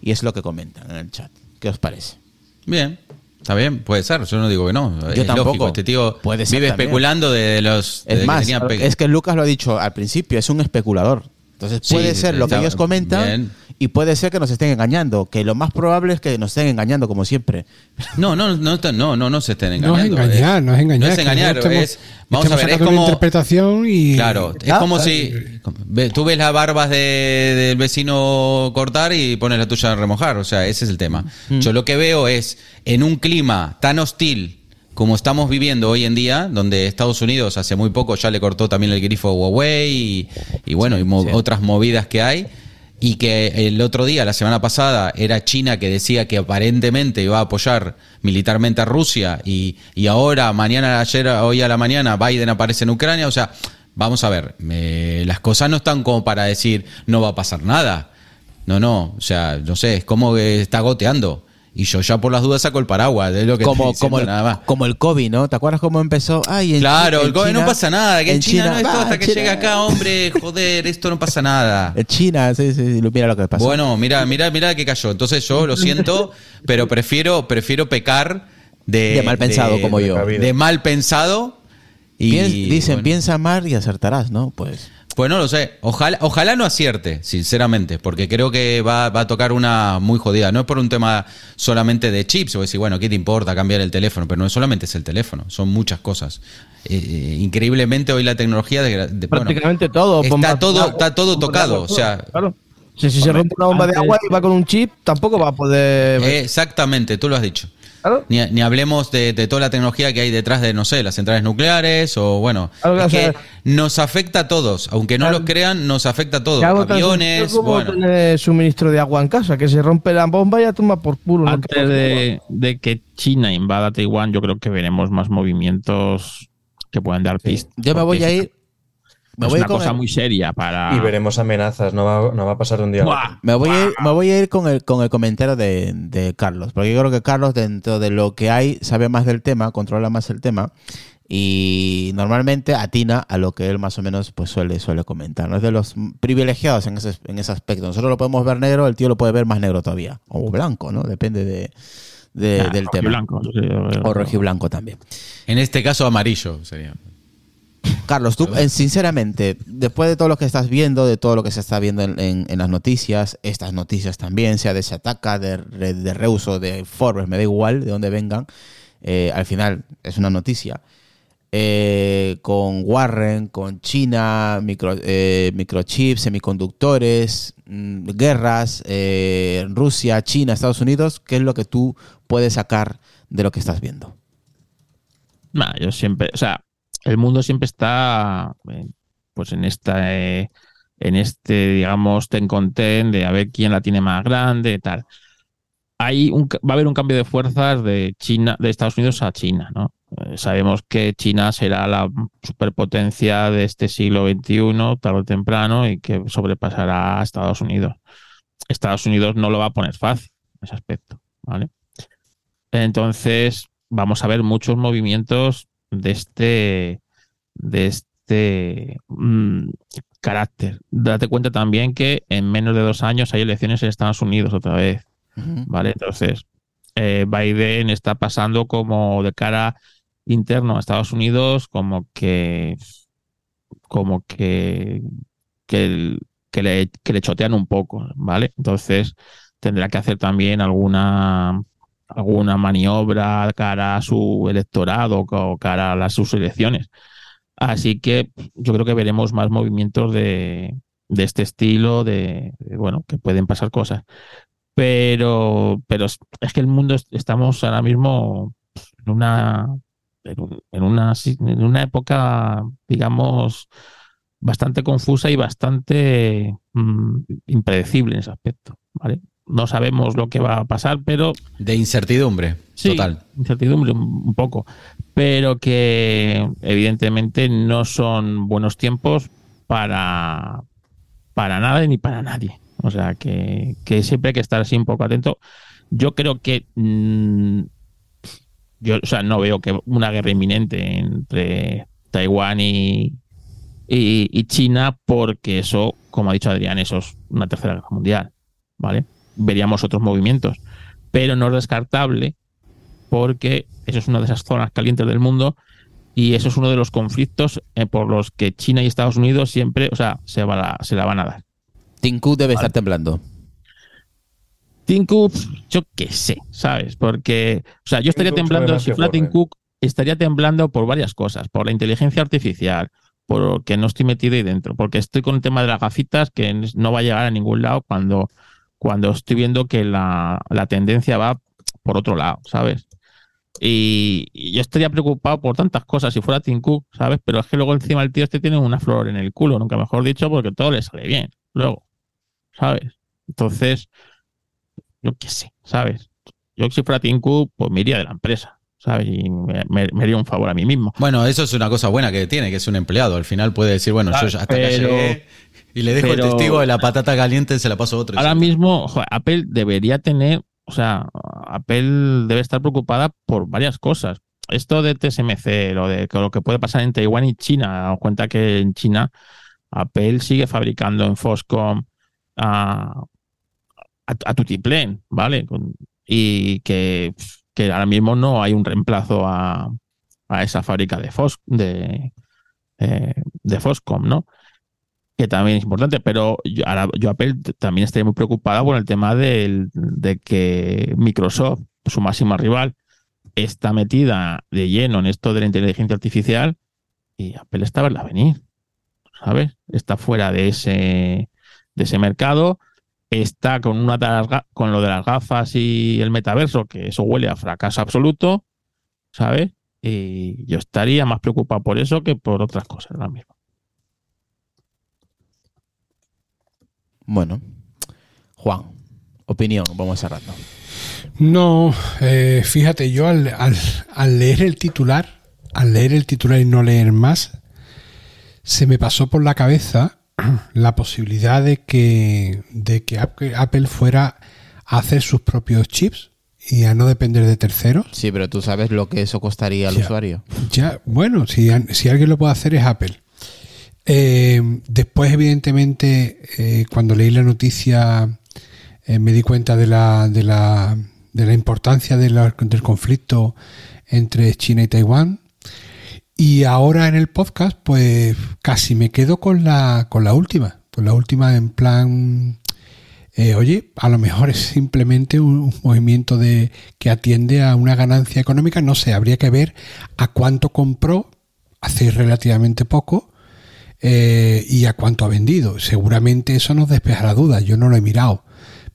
Y es lo que comentan en el chat. ¿Qué os parece? Bien, está bien, puede ser. Yo no digo que no. es tampoco. lógico. Este tío Puede ser vive también. especulando de los. Es que más, es que Lucas lo ha dicho al principio, es un especulador. Entonces Sí, puede ser lo que ellos comentan bien. Y puede ser que nos estén engañando, que lo más probable es que nos estén engañando como siempre. No, no, no, no, no, no se estén No es engañando. engañar, no es engañar. No es engañar, es. Vamos a estamos ver, es sacando una como. interpretación y. Claro, es Ah, como ah, si ve- tú ves las barbas de- del vecino cortar y pones la tuya a remojar. O sea, ese es el tema. Mm. Yo lo que veo es en un clima tan hostil como estamos viviendo hoy en día, donde Estados Unidos hace muy poco ya le cortó también el grifo a Huawei y, y bueno, y mo- otras movidas que hay. Y que el otro día, la semana pasada, era China que decía que aparentemente iba a apoyar militarmente a Rusia y, y ahora, mañana, ayer, hoy a la mañana, Biden aparece en Ucrania. O sea, vamos a ver, las cosas no están como para decir no va a pasar nada. No, no, o sea, no sé, es como que está goteando. Y yo ya por las dudas saco el paraguas, es lo que Como, diciendo, como, el, nada más. como el COVID, ¿no? ¿Te acuerdas cómo empezó? Ay, en Claro, el COVID no China- pasa nada, que en, China, no esto va, hasta que China- llegue acá, hombre, *laughs* joder, esto no pasa nada. En China, sí, sí, mira lo que pasó. Bueno, mira, mira, mira que cayó. Entonces yo lo siento, *laughs* pero prefiero, prefiero pecar de, De mal pensado como yo. De mal pensado. Y, Piens- dicen, bueno, piensa mal y acertarás, ¿no? Pues Pues no lo sé. Ojalá, ojalá no acierte, sinceramente, porque creo que va, va a tocar una muy jodida. No es por un tema solamente de chips, o decir, bueno, ¿qué te importa cambiar el teléfono? Pero no solamente es el teléfono, son muchas cosas. Eh, eh, increíblemente hoy la tecnología de, de- bueno, Prácticamente todo. está bomba- todo, está todo tocado. O sea, Claro. Si, si se rompe una bomba de agua y va con un chip, tampoco va a poder. exactamente, tú lo has dicho. Ni, ni hablemos de, de toda la tecnología que hay detrás de, no sé, las centrales nucleares o bueno, Claro, es que nos afecta a todos, aunque no Claro. lo crean, nos afecta a todos. Aviones, como bueno. tener suministro de agua en casa, que se rompe la bomba y ya toma por. ¿no? Antes de, de que China invada Taiwán, yo creo que veremos más movimientos que pueden dar pistas. yo me voy a ir. Me es voy una cosa el- muy seria para. Y veremos amenazas, no va, no va a pasar de un día a otro. Buah. Me voy, a ir, me voy a ir con el, con el comentario de, de Carlos, porque yo creo que Carlos, dentro de lo que hay, sabe más del tema, controla más el tema y normalmente atina a lo que él más o menos pues suele, suele comentar. No es de los privilegiados en ese, en ese aspecto. Nosotros lo podemos ver negro, el tío lo puede ver más negro todavía. O blanco, ¿no? Depende de, de- del tema. rojiblanco, sí, sí, O rojiblanco también. En este caso amarillo sería. Carlos, tú, sinceramente, después de todo lo que estás viendo, de todo lo que se está viendo en, en- en las noticias, estas noticias también, sea de Shataka, de, de Reus o de Forbes, me da igual de dónde vengan, eh, al final es una noticia. Eh, con Warren, con China, micro, eh, microchips, semiconductores, mm, guerras, Rusia, China, Estados Unidos, ¿qué es lo que tú puedes sacar de lo que estás viendo? Nah, yo siempre, o sea, el mundo siempre está eh, pues en esta eh, en este, digamos, ten con ten de a ver quién la tiene más grande, tal. Hay un, va a haber un cambio de fuerzas de China, de Estados Unidos a China, ¿no? Eh, sabemos que China será la superpotencia de este siglo XXI, tarde o temprano, y que sobrepasará a Estados Unidos. Estados Unidos no lo va a poner fácil en ese aspecto, ¿vale? Entonces, vamos a ver muchos movimientos de este, de este mm, carácter. Date cuenta también que en menos de dos años hay elecciones en Estados Unidos otra vez, ¿vale? Entonces, eh, Biden está pasando como de cara interno a Estados Unidos, como que como que, que, el- que le, que le chotean un poco, ¿vale? Entonces tendrá que hacer también alguna alguna maniobra cara a su electorado o cara a las sus elecciones. Así que yo creo que veremos más movimientos de, de este estilo, de, bueno, que pueden pasar cosas. Pero, pero es que el mundo es- estamos ahora mismo en una en, un- en una en una época, digamos, bastante confusa y bastante mm, impredecible en ese aspecto, ¿vale? No sabemos lo que va a pasar, pero De incertidumbre, Sí, total. incertidumbre un poco, pero que evidentemente no son buenos tiempos para, para nada ni para nadie. O sea, que, que siempre hay que estar así un poco atento. Yo creo que mm, yo, o sea, no veo que una guerra inminente entre Taiwán y, y, y China, porque eso, como ha dicho Adrián, eso es una tercera guerra mundial, ¿vale? Veríamos otros movimientos, pero no es descartable porque eso es una de esas zonas calientes del mundo y eso es uno de los conflictos eh, por los que China y Estados Unidos siempre, o sea, se, va la, se la van a dar. Tim Cook debe estar temblando. Tim Cook, yo qué sé, ¿sabes? Porque, o sea, yo estaría temblando, si que fuera Tim Warren. Cook, estaría temblando por varias cosas, por la inteligencia artificial, porque no estoy metido ahí dentro, porque estoy con el tema de las gafitas que no va a llegar a ningún lado cuando, cuando estoy viendo que la, la tendencia va por otro lado, ¿sabes? Y, y yo estaría preocupado por tantas cosas si fuera Tim Cook, ¿sabes? Pero es que luego encima el tío este tiene una flor en el culo, nunca mejor dicho, porque todo le sale bien, luego, ¿sabes? Entonces, yo qué sé, ¿sabes? Yo si fuera Tim Cook, pues me iría de la empresa, ¿sabes? Y me, me- me haría un favor a mí mismo. Bueno, eso es una cosa buena que tiene, que es un empleado. Al final puede decir, bueno, yo hasta pero- llegué y le dejo pero- el testigo de la patata caliente, se la paso a otro. Ahora mismo, joder, Apple debería tener, o sea, Apple debe estar preocupada por varias cosas. Esto de TSMC, lo de lo que puede pasar en Taiwán y China, daos cuenta que en China Apple sigue fabricando en Foscom a, a, a Tutiplén, ¿vale? Y que, que ahora mismo no hay un reemplazo a, a esa fábrica de, Fos, de, eh, de Foscom, ¿no? Que también es importante, pero yo, ahora, yo Apple también estaría muy preocupada por el tema de que Microsoft, su máxima rival, está metida de lleno en esto de la inteligencia artificial y Apple está a verla venir, ¿sabes? Está fuera de ese, de ese mercado, está con, una de las con lo de las gafas y el metaverso, que eso huele a fracaso absoluto, ¿sabes? Y yo estaría más preocupado por eso que por otras cosas ahora mismo. Bueno. Juan, opinión, vamos cerrando. No, eh, fíjate, yo al, al- al leer el titular, al leer el titular y no leer más, se me pasó por la cabeza *clears throat* la posibilidad de que, de que Apple fuera a hacer sus propios chips y a no depender de terceros. Sí, pero tú sabes lo que eso costaría al Ya. usuario. Ya, bueno, si, si alguien lo puede hacer es Apple. Eh, después, evidentemente, eh, cuando leí la noticia, eh, me di cuenta de la, de la, de la importancia de del conflicto entre China y Taiwán. Y ahora en el podcast, pues casi me quedo con la, con la última. Con la última en plan, oye, a lo mejor es simplemente un, un movimiento de que atiende a una ganancia económica. No sé, habría que ver a cuánto compró hace relativamente poco eh, y a cuánto ha vendido. Seguramente eso nos despejará dudas. Yo no lo he mirado.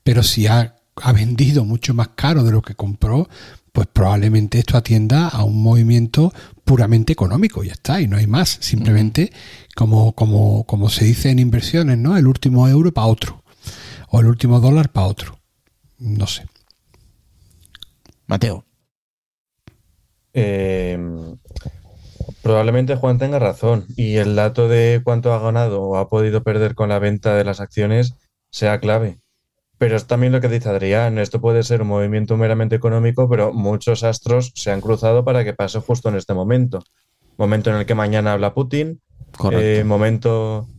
Pero si ha, ha vendido mucho más caro de lo que compró, pues probablemente esto atienda a un movimiento puramente económico, ya está, y no hay más. Simplemente, como, como, como se dice en inversiones, ¿no? El último euro para otro. O el último dólar para otro. No sé. Mateo. Eh, probablemente Juan tenga razón y el dato de cuánto ha ganado o ha podido perder con la venta de las acciones sea clave. Pero es también lo que dice Adrián, esto puede ser un movimiento meramente económico, pero muchos astros se han cruzado para que pase justo en este momento. Momento en el que mañana habla Putin, eh, momento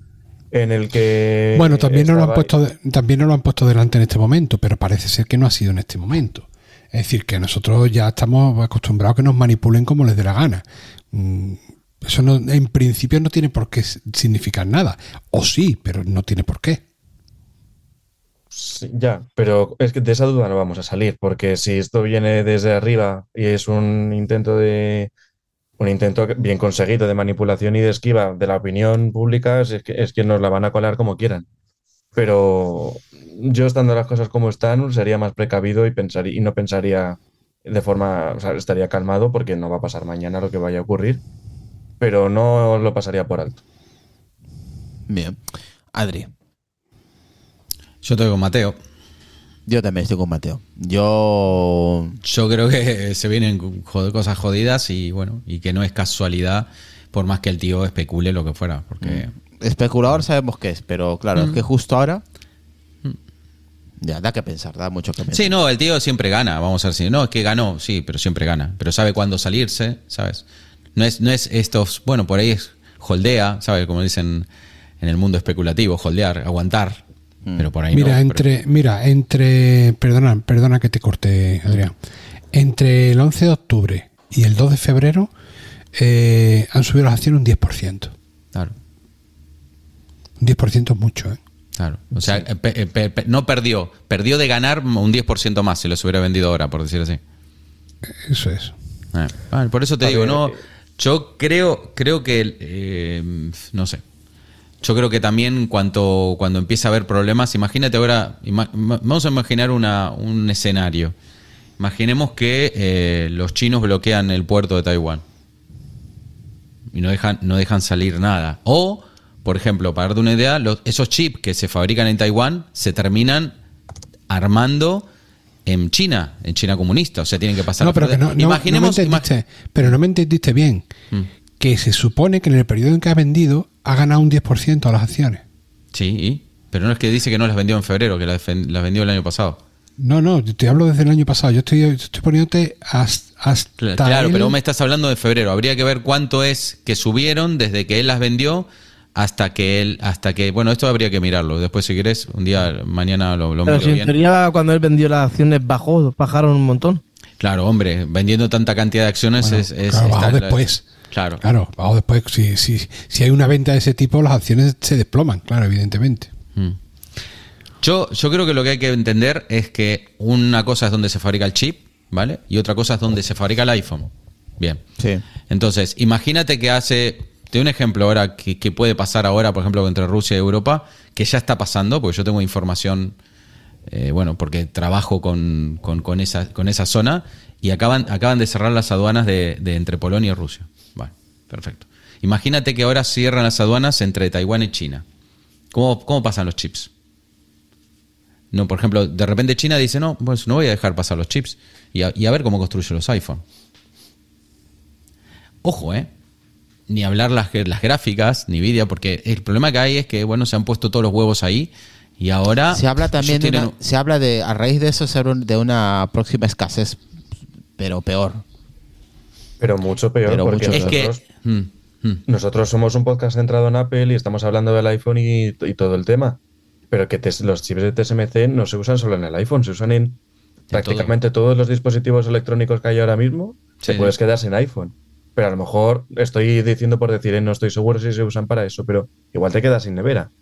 en el que... Bueno, también no, lo han puesto también no lo han puesto delante en este momento, pero parece ser que no ha sido en este momento. Es decir, que nosotros ya estamos acostumbrados a que nos manipulen como les dé la gana. Eso no, en principio no tiene por qué significar nada. O sí, pero no tiene por qué. Ya, pero es que de esa duda no vamos a salir, porque si esto viene desde arriba y es un intento de un intento bien conseguido de manipulación y de esquiva de la opinión pública, es que, es que nos la van a colar como quieran. Pero yo estando las cosas como están, sería más precavido y pensaría, y no pensaría de forma, o sea, estaría calmado porque no va a pasar mañana lo que vaya a ocurrir, pero no lo pasaría por alto. Bien. Adri, Yo estoy con Mateo. yo también estoy con Mateo. Yo. Yo creo que se vienen jod- cosas jodidas y bueno, y que no es casualidad, por más que el tío especule lo que fuera, porque Especulador sabemos qué es, pero claro, es que justo ahora. Ya, da que pensar, da mucho que pensar. Sí, no, el tío siempre gana, vamos a decir. No, es que ganó, sí, pero siempre gana. Pero sabe cuándo salirse, ¿sabes? No es, no es estos, bueno, por ahí es holdea, ¿sabes? Como dicen en el mundo especulativo, holdear, aguantar. Pero por ahí Mira, no. pero- entre, mira, entre, perdona, perdona que te corte, Adrián. Entre el 11 de octubre y el 2 de febrero eh, han subido las acciones un 10%. Claro, Un 10% es mucho, ¿eh? Claro. O sea, eh, pe- eh, pe- pe- no perdió, perdió de ganar un 10% más si los hubiera vendido ahora, por decir así. Eso es. Eh, vale, por eso te A digo, ver, no. eh. Yo creo, creo que eh, no sé. Yo creo que también cuanto, cuando empieza a haber problemas, imagínate ahora, ima- vamos a imaginar una, un escenario. Imaginemos que eh, los chinos bloquean el puerto de Taiwán y no dejan, no dejan salir nada. O, por ejemplo, para darte una idea, los- esos chips que se fabrican en Taiwán se terminan armando en China, en China comunista. O sea, tienen que pasar No, pero que no, no- Imaginemos, no me entendiste, pero no me entendiste bien. Mm. Que se supone que en el periodo en que ha vendido ha ganado un 10% a las acciones. Sí, ¿y? pero no es que dice que no las vendió en febrero, que las, vendió el año pasado. No, no, yo te hablo desde el año pasado. Yo estoy, estoy poniéndote hasta. hasta Cl- Claro, el- pero vos me estás hablando de febrero. Habría que ver cuánto es que subieron desde que él las vendió hasta que él, hasta que, bueno, esto habría que mirarlo. Después, si querés, un día, mañana lo, lo Pero miro si en bien. teoría cuando él vendió las acciones bajó, bajaron un montón. Claro, hombre, vendiendo tanta cantidad de acciones Bueno, es, es- claro, bajó después. Claro. Claro, bajó después. Si, si, si hay una venta de ese tipo, las acciones se desploman, claro, evidentemente. Mm. Yo, yo creo que lo que hay que entender es que una cosa es donde se fabrica el chip, ¿vale? Y otra cosa es donde se fabrica el iPhone. Bien. Sí. Entonces, imagínate que hace. Te doy un ejemplo ahora que, puede pasar ahora, por ejemplo, entre Rusia y Europa, que ya está pasando, porque yo tengo información, eh, bueno, porque trabajo con, con- esa, con esa zona, y acaban, acaban de cerrar las aduanas entre Polonia y Rusia. Vale, perfecto. Imagínate que ahora cierran las aduanas entre Taiwán y China. ¿Cómo, cómo pasan los chips? No, por ejemplo, de repente China dice, no, pues no voy a dejar pasar los chips y a, y a ver cómo construyo los iPhone. Ojo, ¿eh? Ni hablar las, las gráficas, ni Nvidia, porque el problema que hay es que, bueno, se han puesto todos los huevos ahí y ahora... Se habla también de una- se habla de, a raíz de eso, se habla de una próxima escasez, pero peor. Pero mucho peor, Pero porque mucho Es que... nosotros, Mm, mm. nosotros somos un podcast centrado en Apple y estamos hablando del iPhone y, y todo el tema. Pero que tes- los chips de TSMC no se usan solo en el iPhone, se usan en prácticamente todos los dispositivos electrónicos que hay ahora mismo. Sí, te puedes quedar sin iPhone. Pero a lo mejor estoy diciendo por decir, eh, no estoy seguro si se usan para eso, pero igual te quedas sin nevera.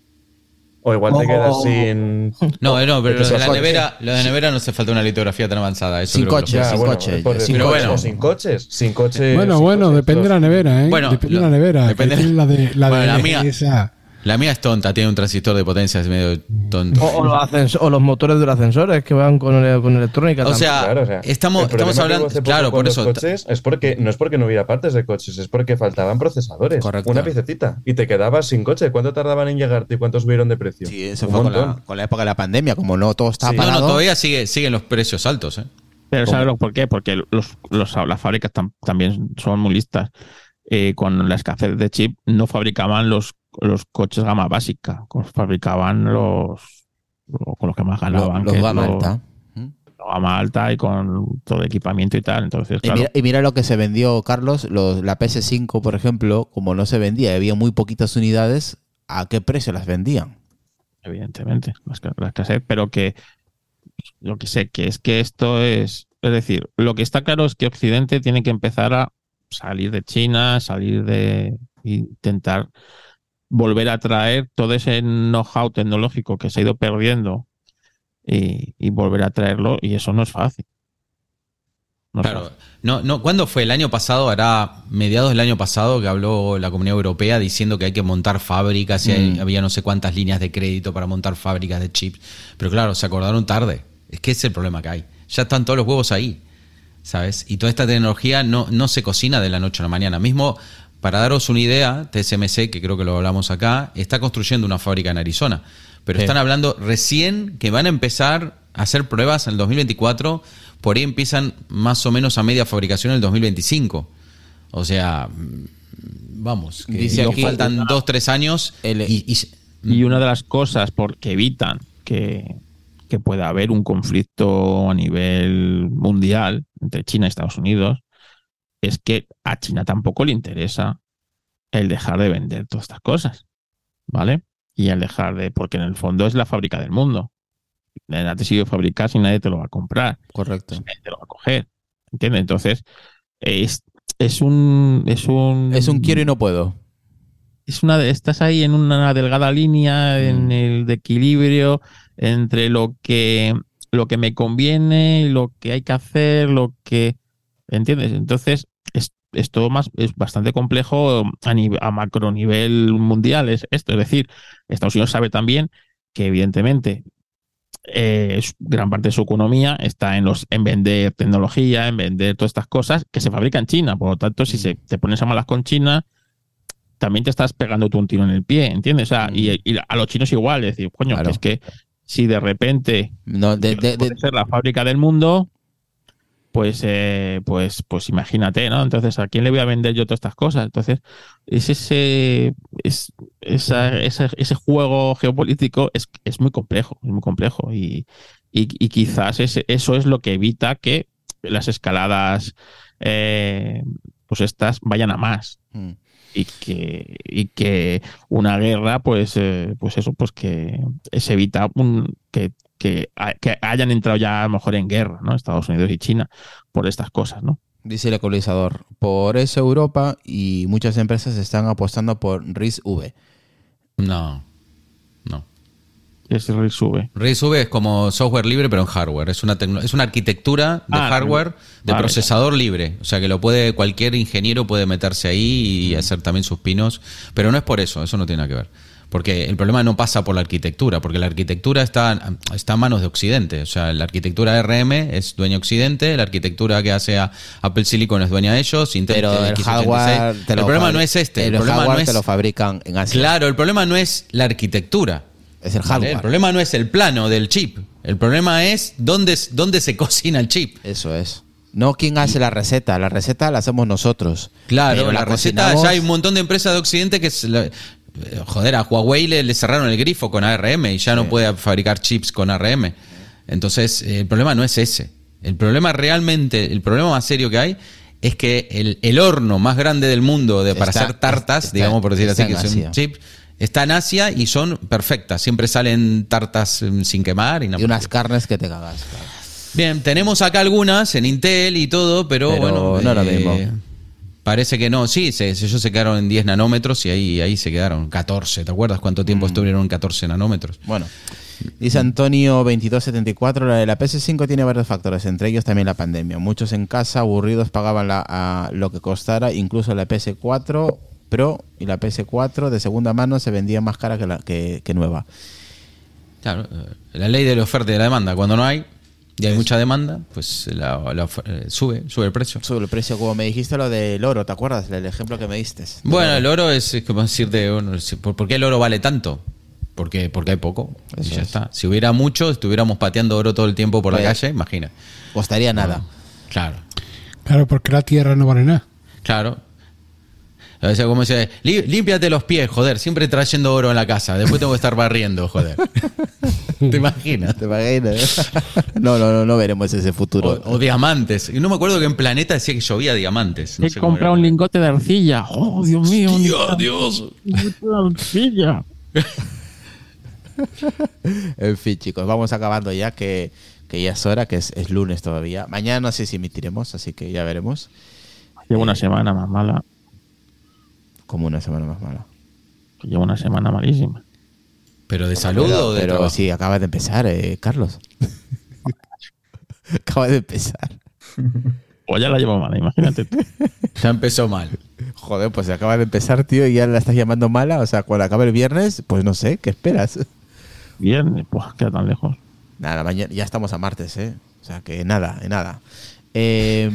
O igual te Oh. quedas sin. No, no, pero lo de la nevera, lo de la nevera no hace falta una litografía tan avanzada. Eso Sin creo que lo- coche. Ya, sin bueno, coche, sin decir, coche. bueno, sin coches, sin coche. bueno, sin bueno, coches, depende de la nevera, ¿eh? Bueno, depende de lo- la nevera. depende- tiene la de la, Bueno, de la mía- esa. La mía es tonta, tiene un transistor de potencia, es medio tonto. O, o los ascens- o los motores de los ascensores que van con, ele- con electrónica. O también. sea, Claro, o sea, estamos, estamos hablando, claro, por los eso. coches es porque no es porque no hubiera partes de coches, es porque faltaban procesadores. Correcto. Una piececita. Y te quedabas sin coche. ¿Cuánto tardaban en llegarte y cuánto subieron de precio? Sí, eso Un fue con la, montón. con la época de la pandemia, como no todo está Sí. No, no, parado. todavía sigue, siguen los precios altos, ¿eh? Pero ¿sabes por qué? Porque los, los- las fábricas tam- también son muy listas. Eh, con la escasez de chip no fabricaban los, los coches gama básica, con- fabricaban los lo- con los que más ganaban. los que es gama lo- alta. lo gama alta y con todo el equipamiento y tal. Entonces, Y claro, mira, y mira lo que se vendió, Carlos, los- la PS5, por ejemplo, como no se vendía, y había muy poquitas unidades, ¿a qué precio las vendían? evidentemente, la esca- la escasez, pero que lo que sé que es que esto es, es decir, lo que está claro es que Occidente tiene que empezar a salir de China, salir de intentar volver a traer todo ese know-how tecnológico que se ha ido perdiendo y, y volver a traerlo y eso no es fácil. No es Claro. fácil. No, no, ¿Cuándo fue? El año pasado, hará mediados del año pasado, que habló la Comunidad Europea diciendo que hay que montar fábricas y hay- Mm. había no sé cuántas líneas de crédito para montar fábricas de chips. Pero claro, se acordaron tarde. Es que ese es el problema que hay. Ya están todos los huevos ahí, ¿sabes? Y toda esta tecnología no, no se cocina de la noche a la mañana. Mismo, para daros una idea, TSMC, que creo que lo hablamos acá, está construyendo una fábrica en Arizona. Pero Sí. están hablando recién que van a empezar a hacer pruebas en el 2024. Por ahí empiezan más o menos a media fabricación en el 2025. O sea, mm, vamos, que Dice nos aquí- faltan dos, tres años. El- y, y- Y una de las cosas porque evitan que, que pueda haber un conflicto a nivel mundial entre China y Estados Unidos es que a China tampoco le interesa el dejar de vender todas estas cosas, ¿vale? Y el dejar de, porque en el fondo es la fábrica del mundo. Nadie te sigue fabricar si nadie te lo va a comprar, Correcto. si nadie te lo va a coger, ¿entiendes? Entonces, es, es un... Es un, Es un quiero y no puedo. es una de, estás ahí en una delgada línea en Mm. el de equilibrio entre lo que lo que me conviene lo que hay que hacer lo que entiendes entonces es, es todo más es bastante complejo a, nive- a macro nivel mundial es esto. Es decir Estados Unidos sabe también que evidentemente eh, gran parte de su economía está en los en vender tecnología en vender todas estas cosas que se fabrican en China. Por lo tanto si se, te pones a malas con China también te estás pegando tú un tiro en el pie, ¿entiendes? O sea, y, y a los chinos igual, es decir, coño, Claro. es que si de repente No, de- de- ser la fábrica del mundo, pues, eh, pues, pues imagínate, ¿no? Entonces, ¿a quién le voy a vender yo todas estas cosas? Entonces, es ese, es, esa- ese, ese juego geopolítico es, es muy complejo, es muy complejo. Y, y, y quizás ese- eso es lo que evita que las escaladas, eh, pues estas vayan a más Mm. y que, y que una guerra, pues, eh, pues eso, pues que se evita un, que, que, ha- que hayan entrado ya a lo mejor en guerra, ¿no? Estados Unidos y China por estas cosas, ¿no? Dice el ecualizador. Por eso Europa y muchas empresas están apostando por RIS-V. no, no. Sube. RISV es como software libre, pero en hardware. Es una, es una arquitectura de Ah, hardware, de vale. procesador libre. O sea que lo puede, cualquier ingeniero puede meterse ahí y hacer también sus pinos. Pero no es por eso, eso no tiene nada que ver. Porque el problema no pasa por la arquitectura, porque la arquitectura está, está a manos de Occidente. O sea, la arquitectura ARM es dueña de Occidente, la arquitectura que hace a Apple Silicon es dueña de ellos. Intel Pero el X86. hardware. el problema no es este. El, El, problema hardware no es, te lo fabrican en Asia. Claro, el problema no es la arquitectura. Es el hardware. El problema no es el plano del chip. El problema es dónde, dónde se *laughs* cocina el chip. Eso es. No quién hace la receta. La receta la hacemos nosotros. Claro, Pero la, receta ya hay un montón de empresas de Occidente que la- joder, a Huawei le, le cerraron el grifo con ARM y ya no puede fabricar chips con ARM. Entonces, eh, el problema no es ese. El problema realmente, el problema más serio que hay es que el, el horno más grande del mundo de, para Está- hacer tartas, está- digamos por decir así, que son chips, está en Asia y son perfectas. Siempre salen tartas mm, sin quemar y nada. Y unas carnes que te cagas. claro. Bien, tenemos acá algunas en Intel y todo, pero, Pero bueno, no lo eh, mismo. Parece que no, sí, se, ellos se quedaron en 10 nanómetros y ahí, ahí se quedaron 14. ¿Te acuerdas cuánto Mm. tiempo estuvieron en 14 nanómetros? Bueno, dice Antonio 2274, la de la PS5 tiene varios factores, entre ellos también la pandemia. Muchos en casa aburridos pagaban la- a lo que costara, incluso la PS4 Pro y la PS4 de segunda mano se vendía más cara que, la, que, que nueva. Claro, eh, la ley de la oferta y de la demanda. Cuando no hay y hay mucha demanda, pues la, eh, sube, sube el precio. Sobre el precio, como me dijiste lo del oro, ¿te acuerdas? El ejemplo que me diste. Bueno, el oro es, es como decirte, bueno, si- ¿por, por qué el oro vale tanto? Porque, porque hay poco. y ya es. está. Si hubiera mucho, estuviéramos pateando oro todo el tiempo por la Pues- calle, imagina. Costaría nada. Claro. Claro, porque la tierra no vale nada. Claro. A veces como dice, "Lí- límpiate los pies, joder, siempre trayendo oro en la casa, después tengo que estar barriendo, joder. *laughs* ¿Te imaginas? ¿Te imaginas? *laughs* no, no, no, no veremos ese futuro. O, o diamantes. Y no me acuerdo que en Planeta decía que llovía diamantes. No He comprado un lingote de arcilla. ¡Oh, Dios mío! un Dios, Dios. lingote de arcilla. *laughs* En fin, chicos, vamos acabando ya, que, que ya es hora, que es, es lunes todavía. Mañana no sé si emitiremos, así que ya veremos. Llevo una semana más mala. Como una semana más mala. Llevo una semana malísima. ¿Pero de salud Pero, o de pero trabajo? sí, acaba de empezar, eh, Carlos. *laughs* acaba de empezar. O *laughs* ya la llevo mala, imagínate. tú. *laughs* Ya empezó mal. Joder, pues acaba de empezar, tío, y ya la estás llamando mala. O sea, cuando acabe el viernes, pues no sé, ¿qué esperas? Viernes, pues queda tan lejos. Nada, mañana ya estamos a martes, ¿eh? O sea, que nada, nada. Eh,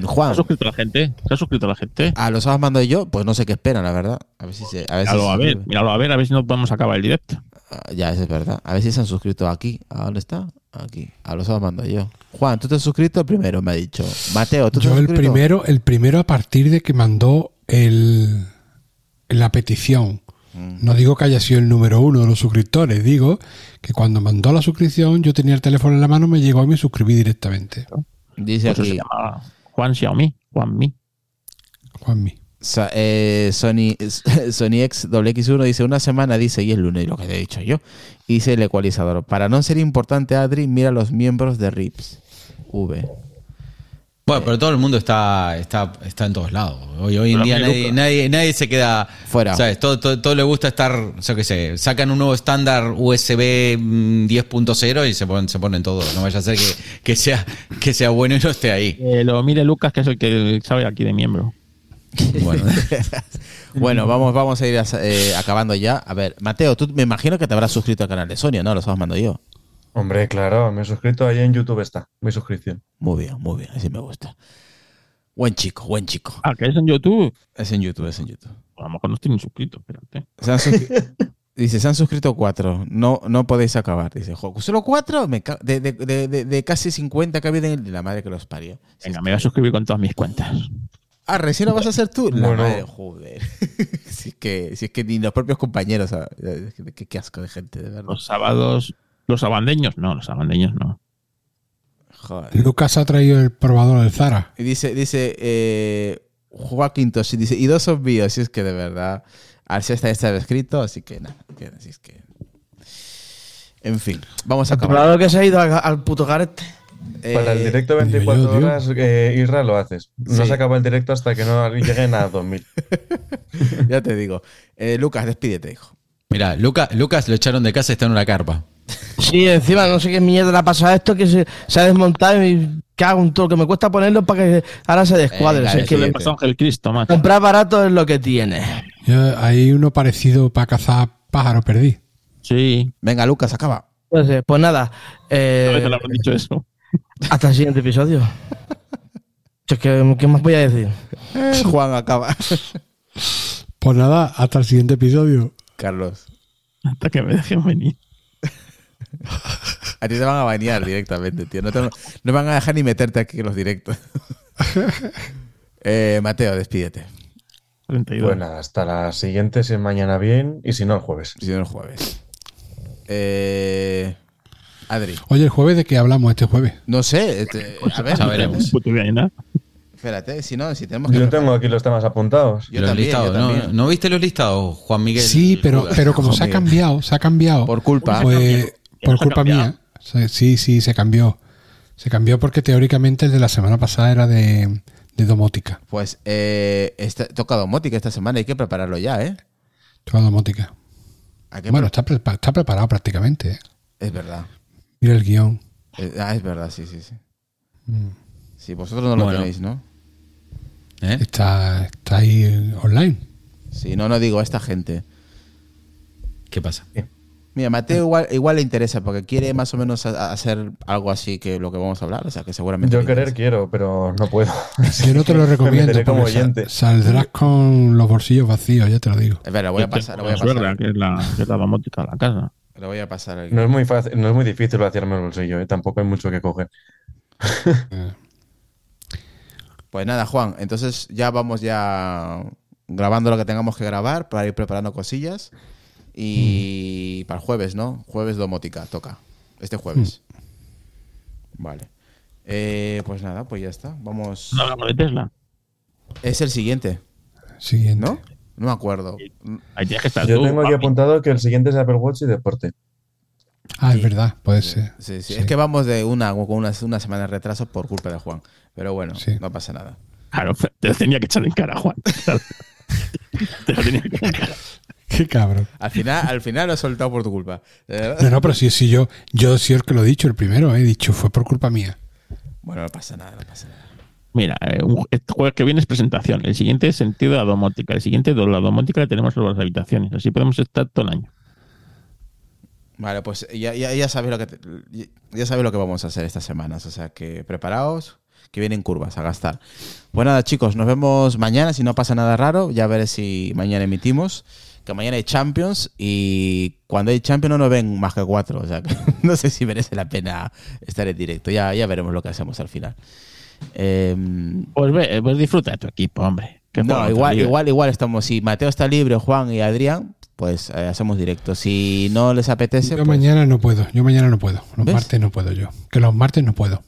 ¿Se Juan, ha suscrito la gente? ¿Se ha suscrito la gente? a los sábados mando yo, pues no sé qué esperan, la verdad. A ver si se. A ver si Míralo se a ver, míralo a ver, a ver si no podemos acabar el directo. Ah, Ya, eso es verdad. A ver si se han suscrito aquí. ¿A dónde está? Aquí. A los sábados mando yo. Juan, ¿tú te has suscrito primero? Me ha dicho. Mateo, ¿tú te Yo has el suscrito? primero, el primero a partir de que mandó el, la petición. Mm. No digo que haya sido el número uno de los suscriptores, digo que cuando mandó la suscripción yo tenía el teléfono en la mano, me llegó y me suscribí directamente. Dice Pues se aquí. llama Juan Xiaomi, Juan Mi. Juanmi. Sa- eh, Sony, *laughs* Sony X X1 dice una semana, dice, y el lunes, lo que te he dicho yo. Y dice el ecualizador. Para no ser importante, Adri, mira los miembros de RIPS. V. Bueno, pero todo el mundo está, está, está en todos lados. Hoy, hoy en día nadie, nadie, nadie se queda Fuera. ¿Sabes? Todo, todo, todo le gusta estar, yo qué sé, sacan un nuevo estándar USB mm, 10.0 y se ponen, se ponen todo. No vaya a ser que, que sea, que sea bueno y no esté ahí. Eh, lo mire Lucas, que es el que sabe aquí de miembro. Bueno, *laughs* Bueno, vamos, vamos a ir a- eh, acabando ya. A ver, Mateo, tú me imagino que te habrás suscrito al canal de Sonia, ¿no? Los os mando yo. Hombre, claro, me he suscrito ahí en YouTube está, mi suscripción. Muy bien, muy bien, así me gusta. Buen chico, buen chico. Ah, que es en YouTube. Es en YouTube, es en YouTube. A lo mejor no estoy ni suscrito, espérate. Se han suscri- *laughs* Dice, se han suscrito cuatro. No, no podéis acabar. Dice, "Jo, ¿solo cuatro? Me ca- de, de- de- de- casi 50 que ha habido en el... La madre que los parió. Venga, me voy a suscribir con todas mis cuentas. Ah, recién lo vas a hacer tú. La Bueno. madre, joder. *laughs* si, es que, si es que ni los propios compañeros. Qué, qué asco de gente, de verdad. Los sábados. ¿Los abandeños? No, los abandeños no. Joder. Lucas ha traído el probador del Zara. Y dice, dice, eh, Joaquín Toshi, dice, y dos míos. Si es que de verdad, al sexta ya estaba escrito, así que nada. así es que. En fin, vamos a acabar. Claro que se ha ido al, al puto garete. Para el Eh, directo digo 24 yo, tío. horas, eh, Isra lo haces. No Sí. se acaba el directo hasta que no lleguen a 2000. Ya te digo. Eh, Lucas, despídete, hijo. Mira, Luca, Lucas lo echaron de casa y está en una carpa. Sí, encima no sé qué mierda le ha pasado a esto que se, se ha desmontado y cago en todo. Que me cuesta ponerlo para que ahora se descuadre. Es ¿Qué que le pasó Ángel Cristo, macho? comprar barato es lo que tiene. Ya hay uno parecido para cazar pájaro perdí. Sí. Venga, Lucas, acaba. Pues, eh, pues nada, eh, habrán dicho eso. hasta el siguiente episodio. ¿Qué más voy a decir? Eh, Juan, acaba. Pues nada, hasta el siguiente episodio. Carlos. Hasta que me dejen venir. *laughs* A ti te van a bañar directamente, tío. No, te, no van a dejar ni meterte aquí en los directos. *laughs* Eh, Mateo, despídete. 32. Bueno, hasta la siguiente, si es mañana bien, y si no, el jueves. Si no, el jueves. Eh, Adri. Oye, el jueves de qué hablamos este jueves. No sé. este, a ver, veremos. *laughs* Espérate, si no, si tenemos que. Yo tengo aquí los temas apuntados. Yo Los también, listados, yo ¿no? también. ¿No viste los listados, Juan Miguel? Sí, pero, pero como se ha cambiado, se ha cambiado. Por culpa. Pues, por culpa mía. Sí, sí, se cambió. Se cambió porque teóricamente el de la semana pasada era de, de domótica. Pues eh, está, toca domótica esta semana, hay que prepararlo ya, ¿eh? Toda domótica. Bueno, pre- está, está preparado prácticamente. ¿eh? es verdad. Mira el guion. Eh, ah, es verdad, sí, sí, sí. Mm. Sí, vosotros no lo Bueno. tenéis, ¿no? ¿Eh? Está, está ahí eh, online. Sí, no, no digo a esta gente. ¿Qué pasa? Mira, Mateo igual, igual le interesa porque quiere más o menos a- a hacer algo así que lo que vamos a hablar, o sea que seguramente. Yo querer quiero, pero no puedo. Yo no te lo *laughs* recomiendo como oyente. saldrás con los bolsillos vacíos, ya te lo digo. Espera, lo voy a pasar, lo voy a pasar. que es la, que es la domótica de la casa. Lo voy a pasar. No es muy fácil, no es muy difícil vaciarme el bolsillo, ¿eh? tampoco hay mucho que coger. Pues nada, Juan, entonces ya vamos ya grabando lo que tengamos que grabar para ir preparando cosillas. Y para el jueves, ¿no? Jueves domótica, toca. Este jueves. Vale. Eh, pues nada, pues ya está. Vamos. No hablamos de Tesla. Es el siguiente, Siguiente. ¿no? No me acuerdo. Ahí tienes que estar Yo tú, tengo aquí papi. apuntado que el siguiente es Apple Watch y deporte. Ah, Sí. es verdad, puede ser. Sí, sí. Sí. Es que vamos de una, con una, una semana de retraso por culpa de Juan. Pero bueno, Sí. no pasa nada. Claro, te lo tenía que echar en cara, Juan. te lo tenía que echar en cara. Qué cabrón. Al final, al final lo he soltado por tu culpa. Eh, No, no, pero sí, sí, yo, yo sí es que lo he dicho el primero, he dicho, fue por culpa mía. Bueno, no pasa nada, no pasa nada. Mira, eh, este jueves que viene es presentación. El siguiente es sentido de la domótica. El siguiente de la domótica la tenemos en las habitaciones. Así podemos estar todo el año. Vale, pues ya, ya, ya sabéis lo que ya sabéis lo que vamos a hacer estas semanas. O sea que preparaos, que vienen curvas a gastar. Pues nada, chicos, nos vemos mañana. Si no pasa nada raro, ya veré si mañana emitimos. Que mañana hay Champions y cuando hay Champions no nos ven más que cuatro. O sea que *laughs* no sé si merece la pena estar en directo. Ya, ya veremos lo que hacemos al final. Em, Pues ve, pues disfruta de tu equipo, hombre. No, igual, igual, igual estamos. Si Mateo está libre, Juan y Adrián, pues eh, hacemos directo. Si no les apetece, Yo pues, mañana no puedo, yo mañana no puedo. Los ¿Ves? martes no puedo yo. Que los martes no puedo.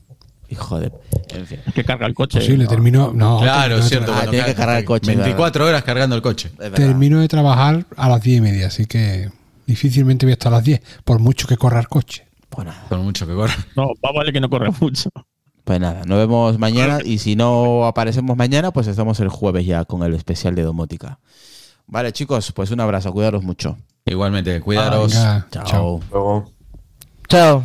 Hijo de. En fin. Que carga el coche. Posible, termino. No, Claro, es cierto. Ah, tiene que carga- cargar el coche, 24 horas cargando el coche. Termino de trabajar a las 10 y media, así que difícilmente voy a estar a las 10, por mucho que corra el coche. Pues nada, Con mucho que corra. No, va vale que no corre mucho. pues nada, nos vemos mañana y si no aparecemos mañana, pues estamos el jueves ya con el especial de domótica. Vale, chicos, pues un abrazo, cuidaros mucho. Igualmente, cuidaros. Venga, Chao. Chao.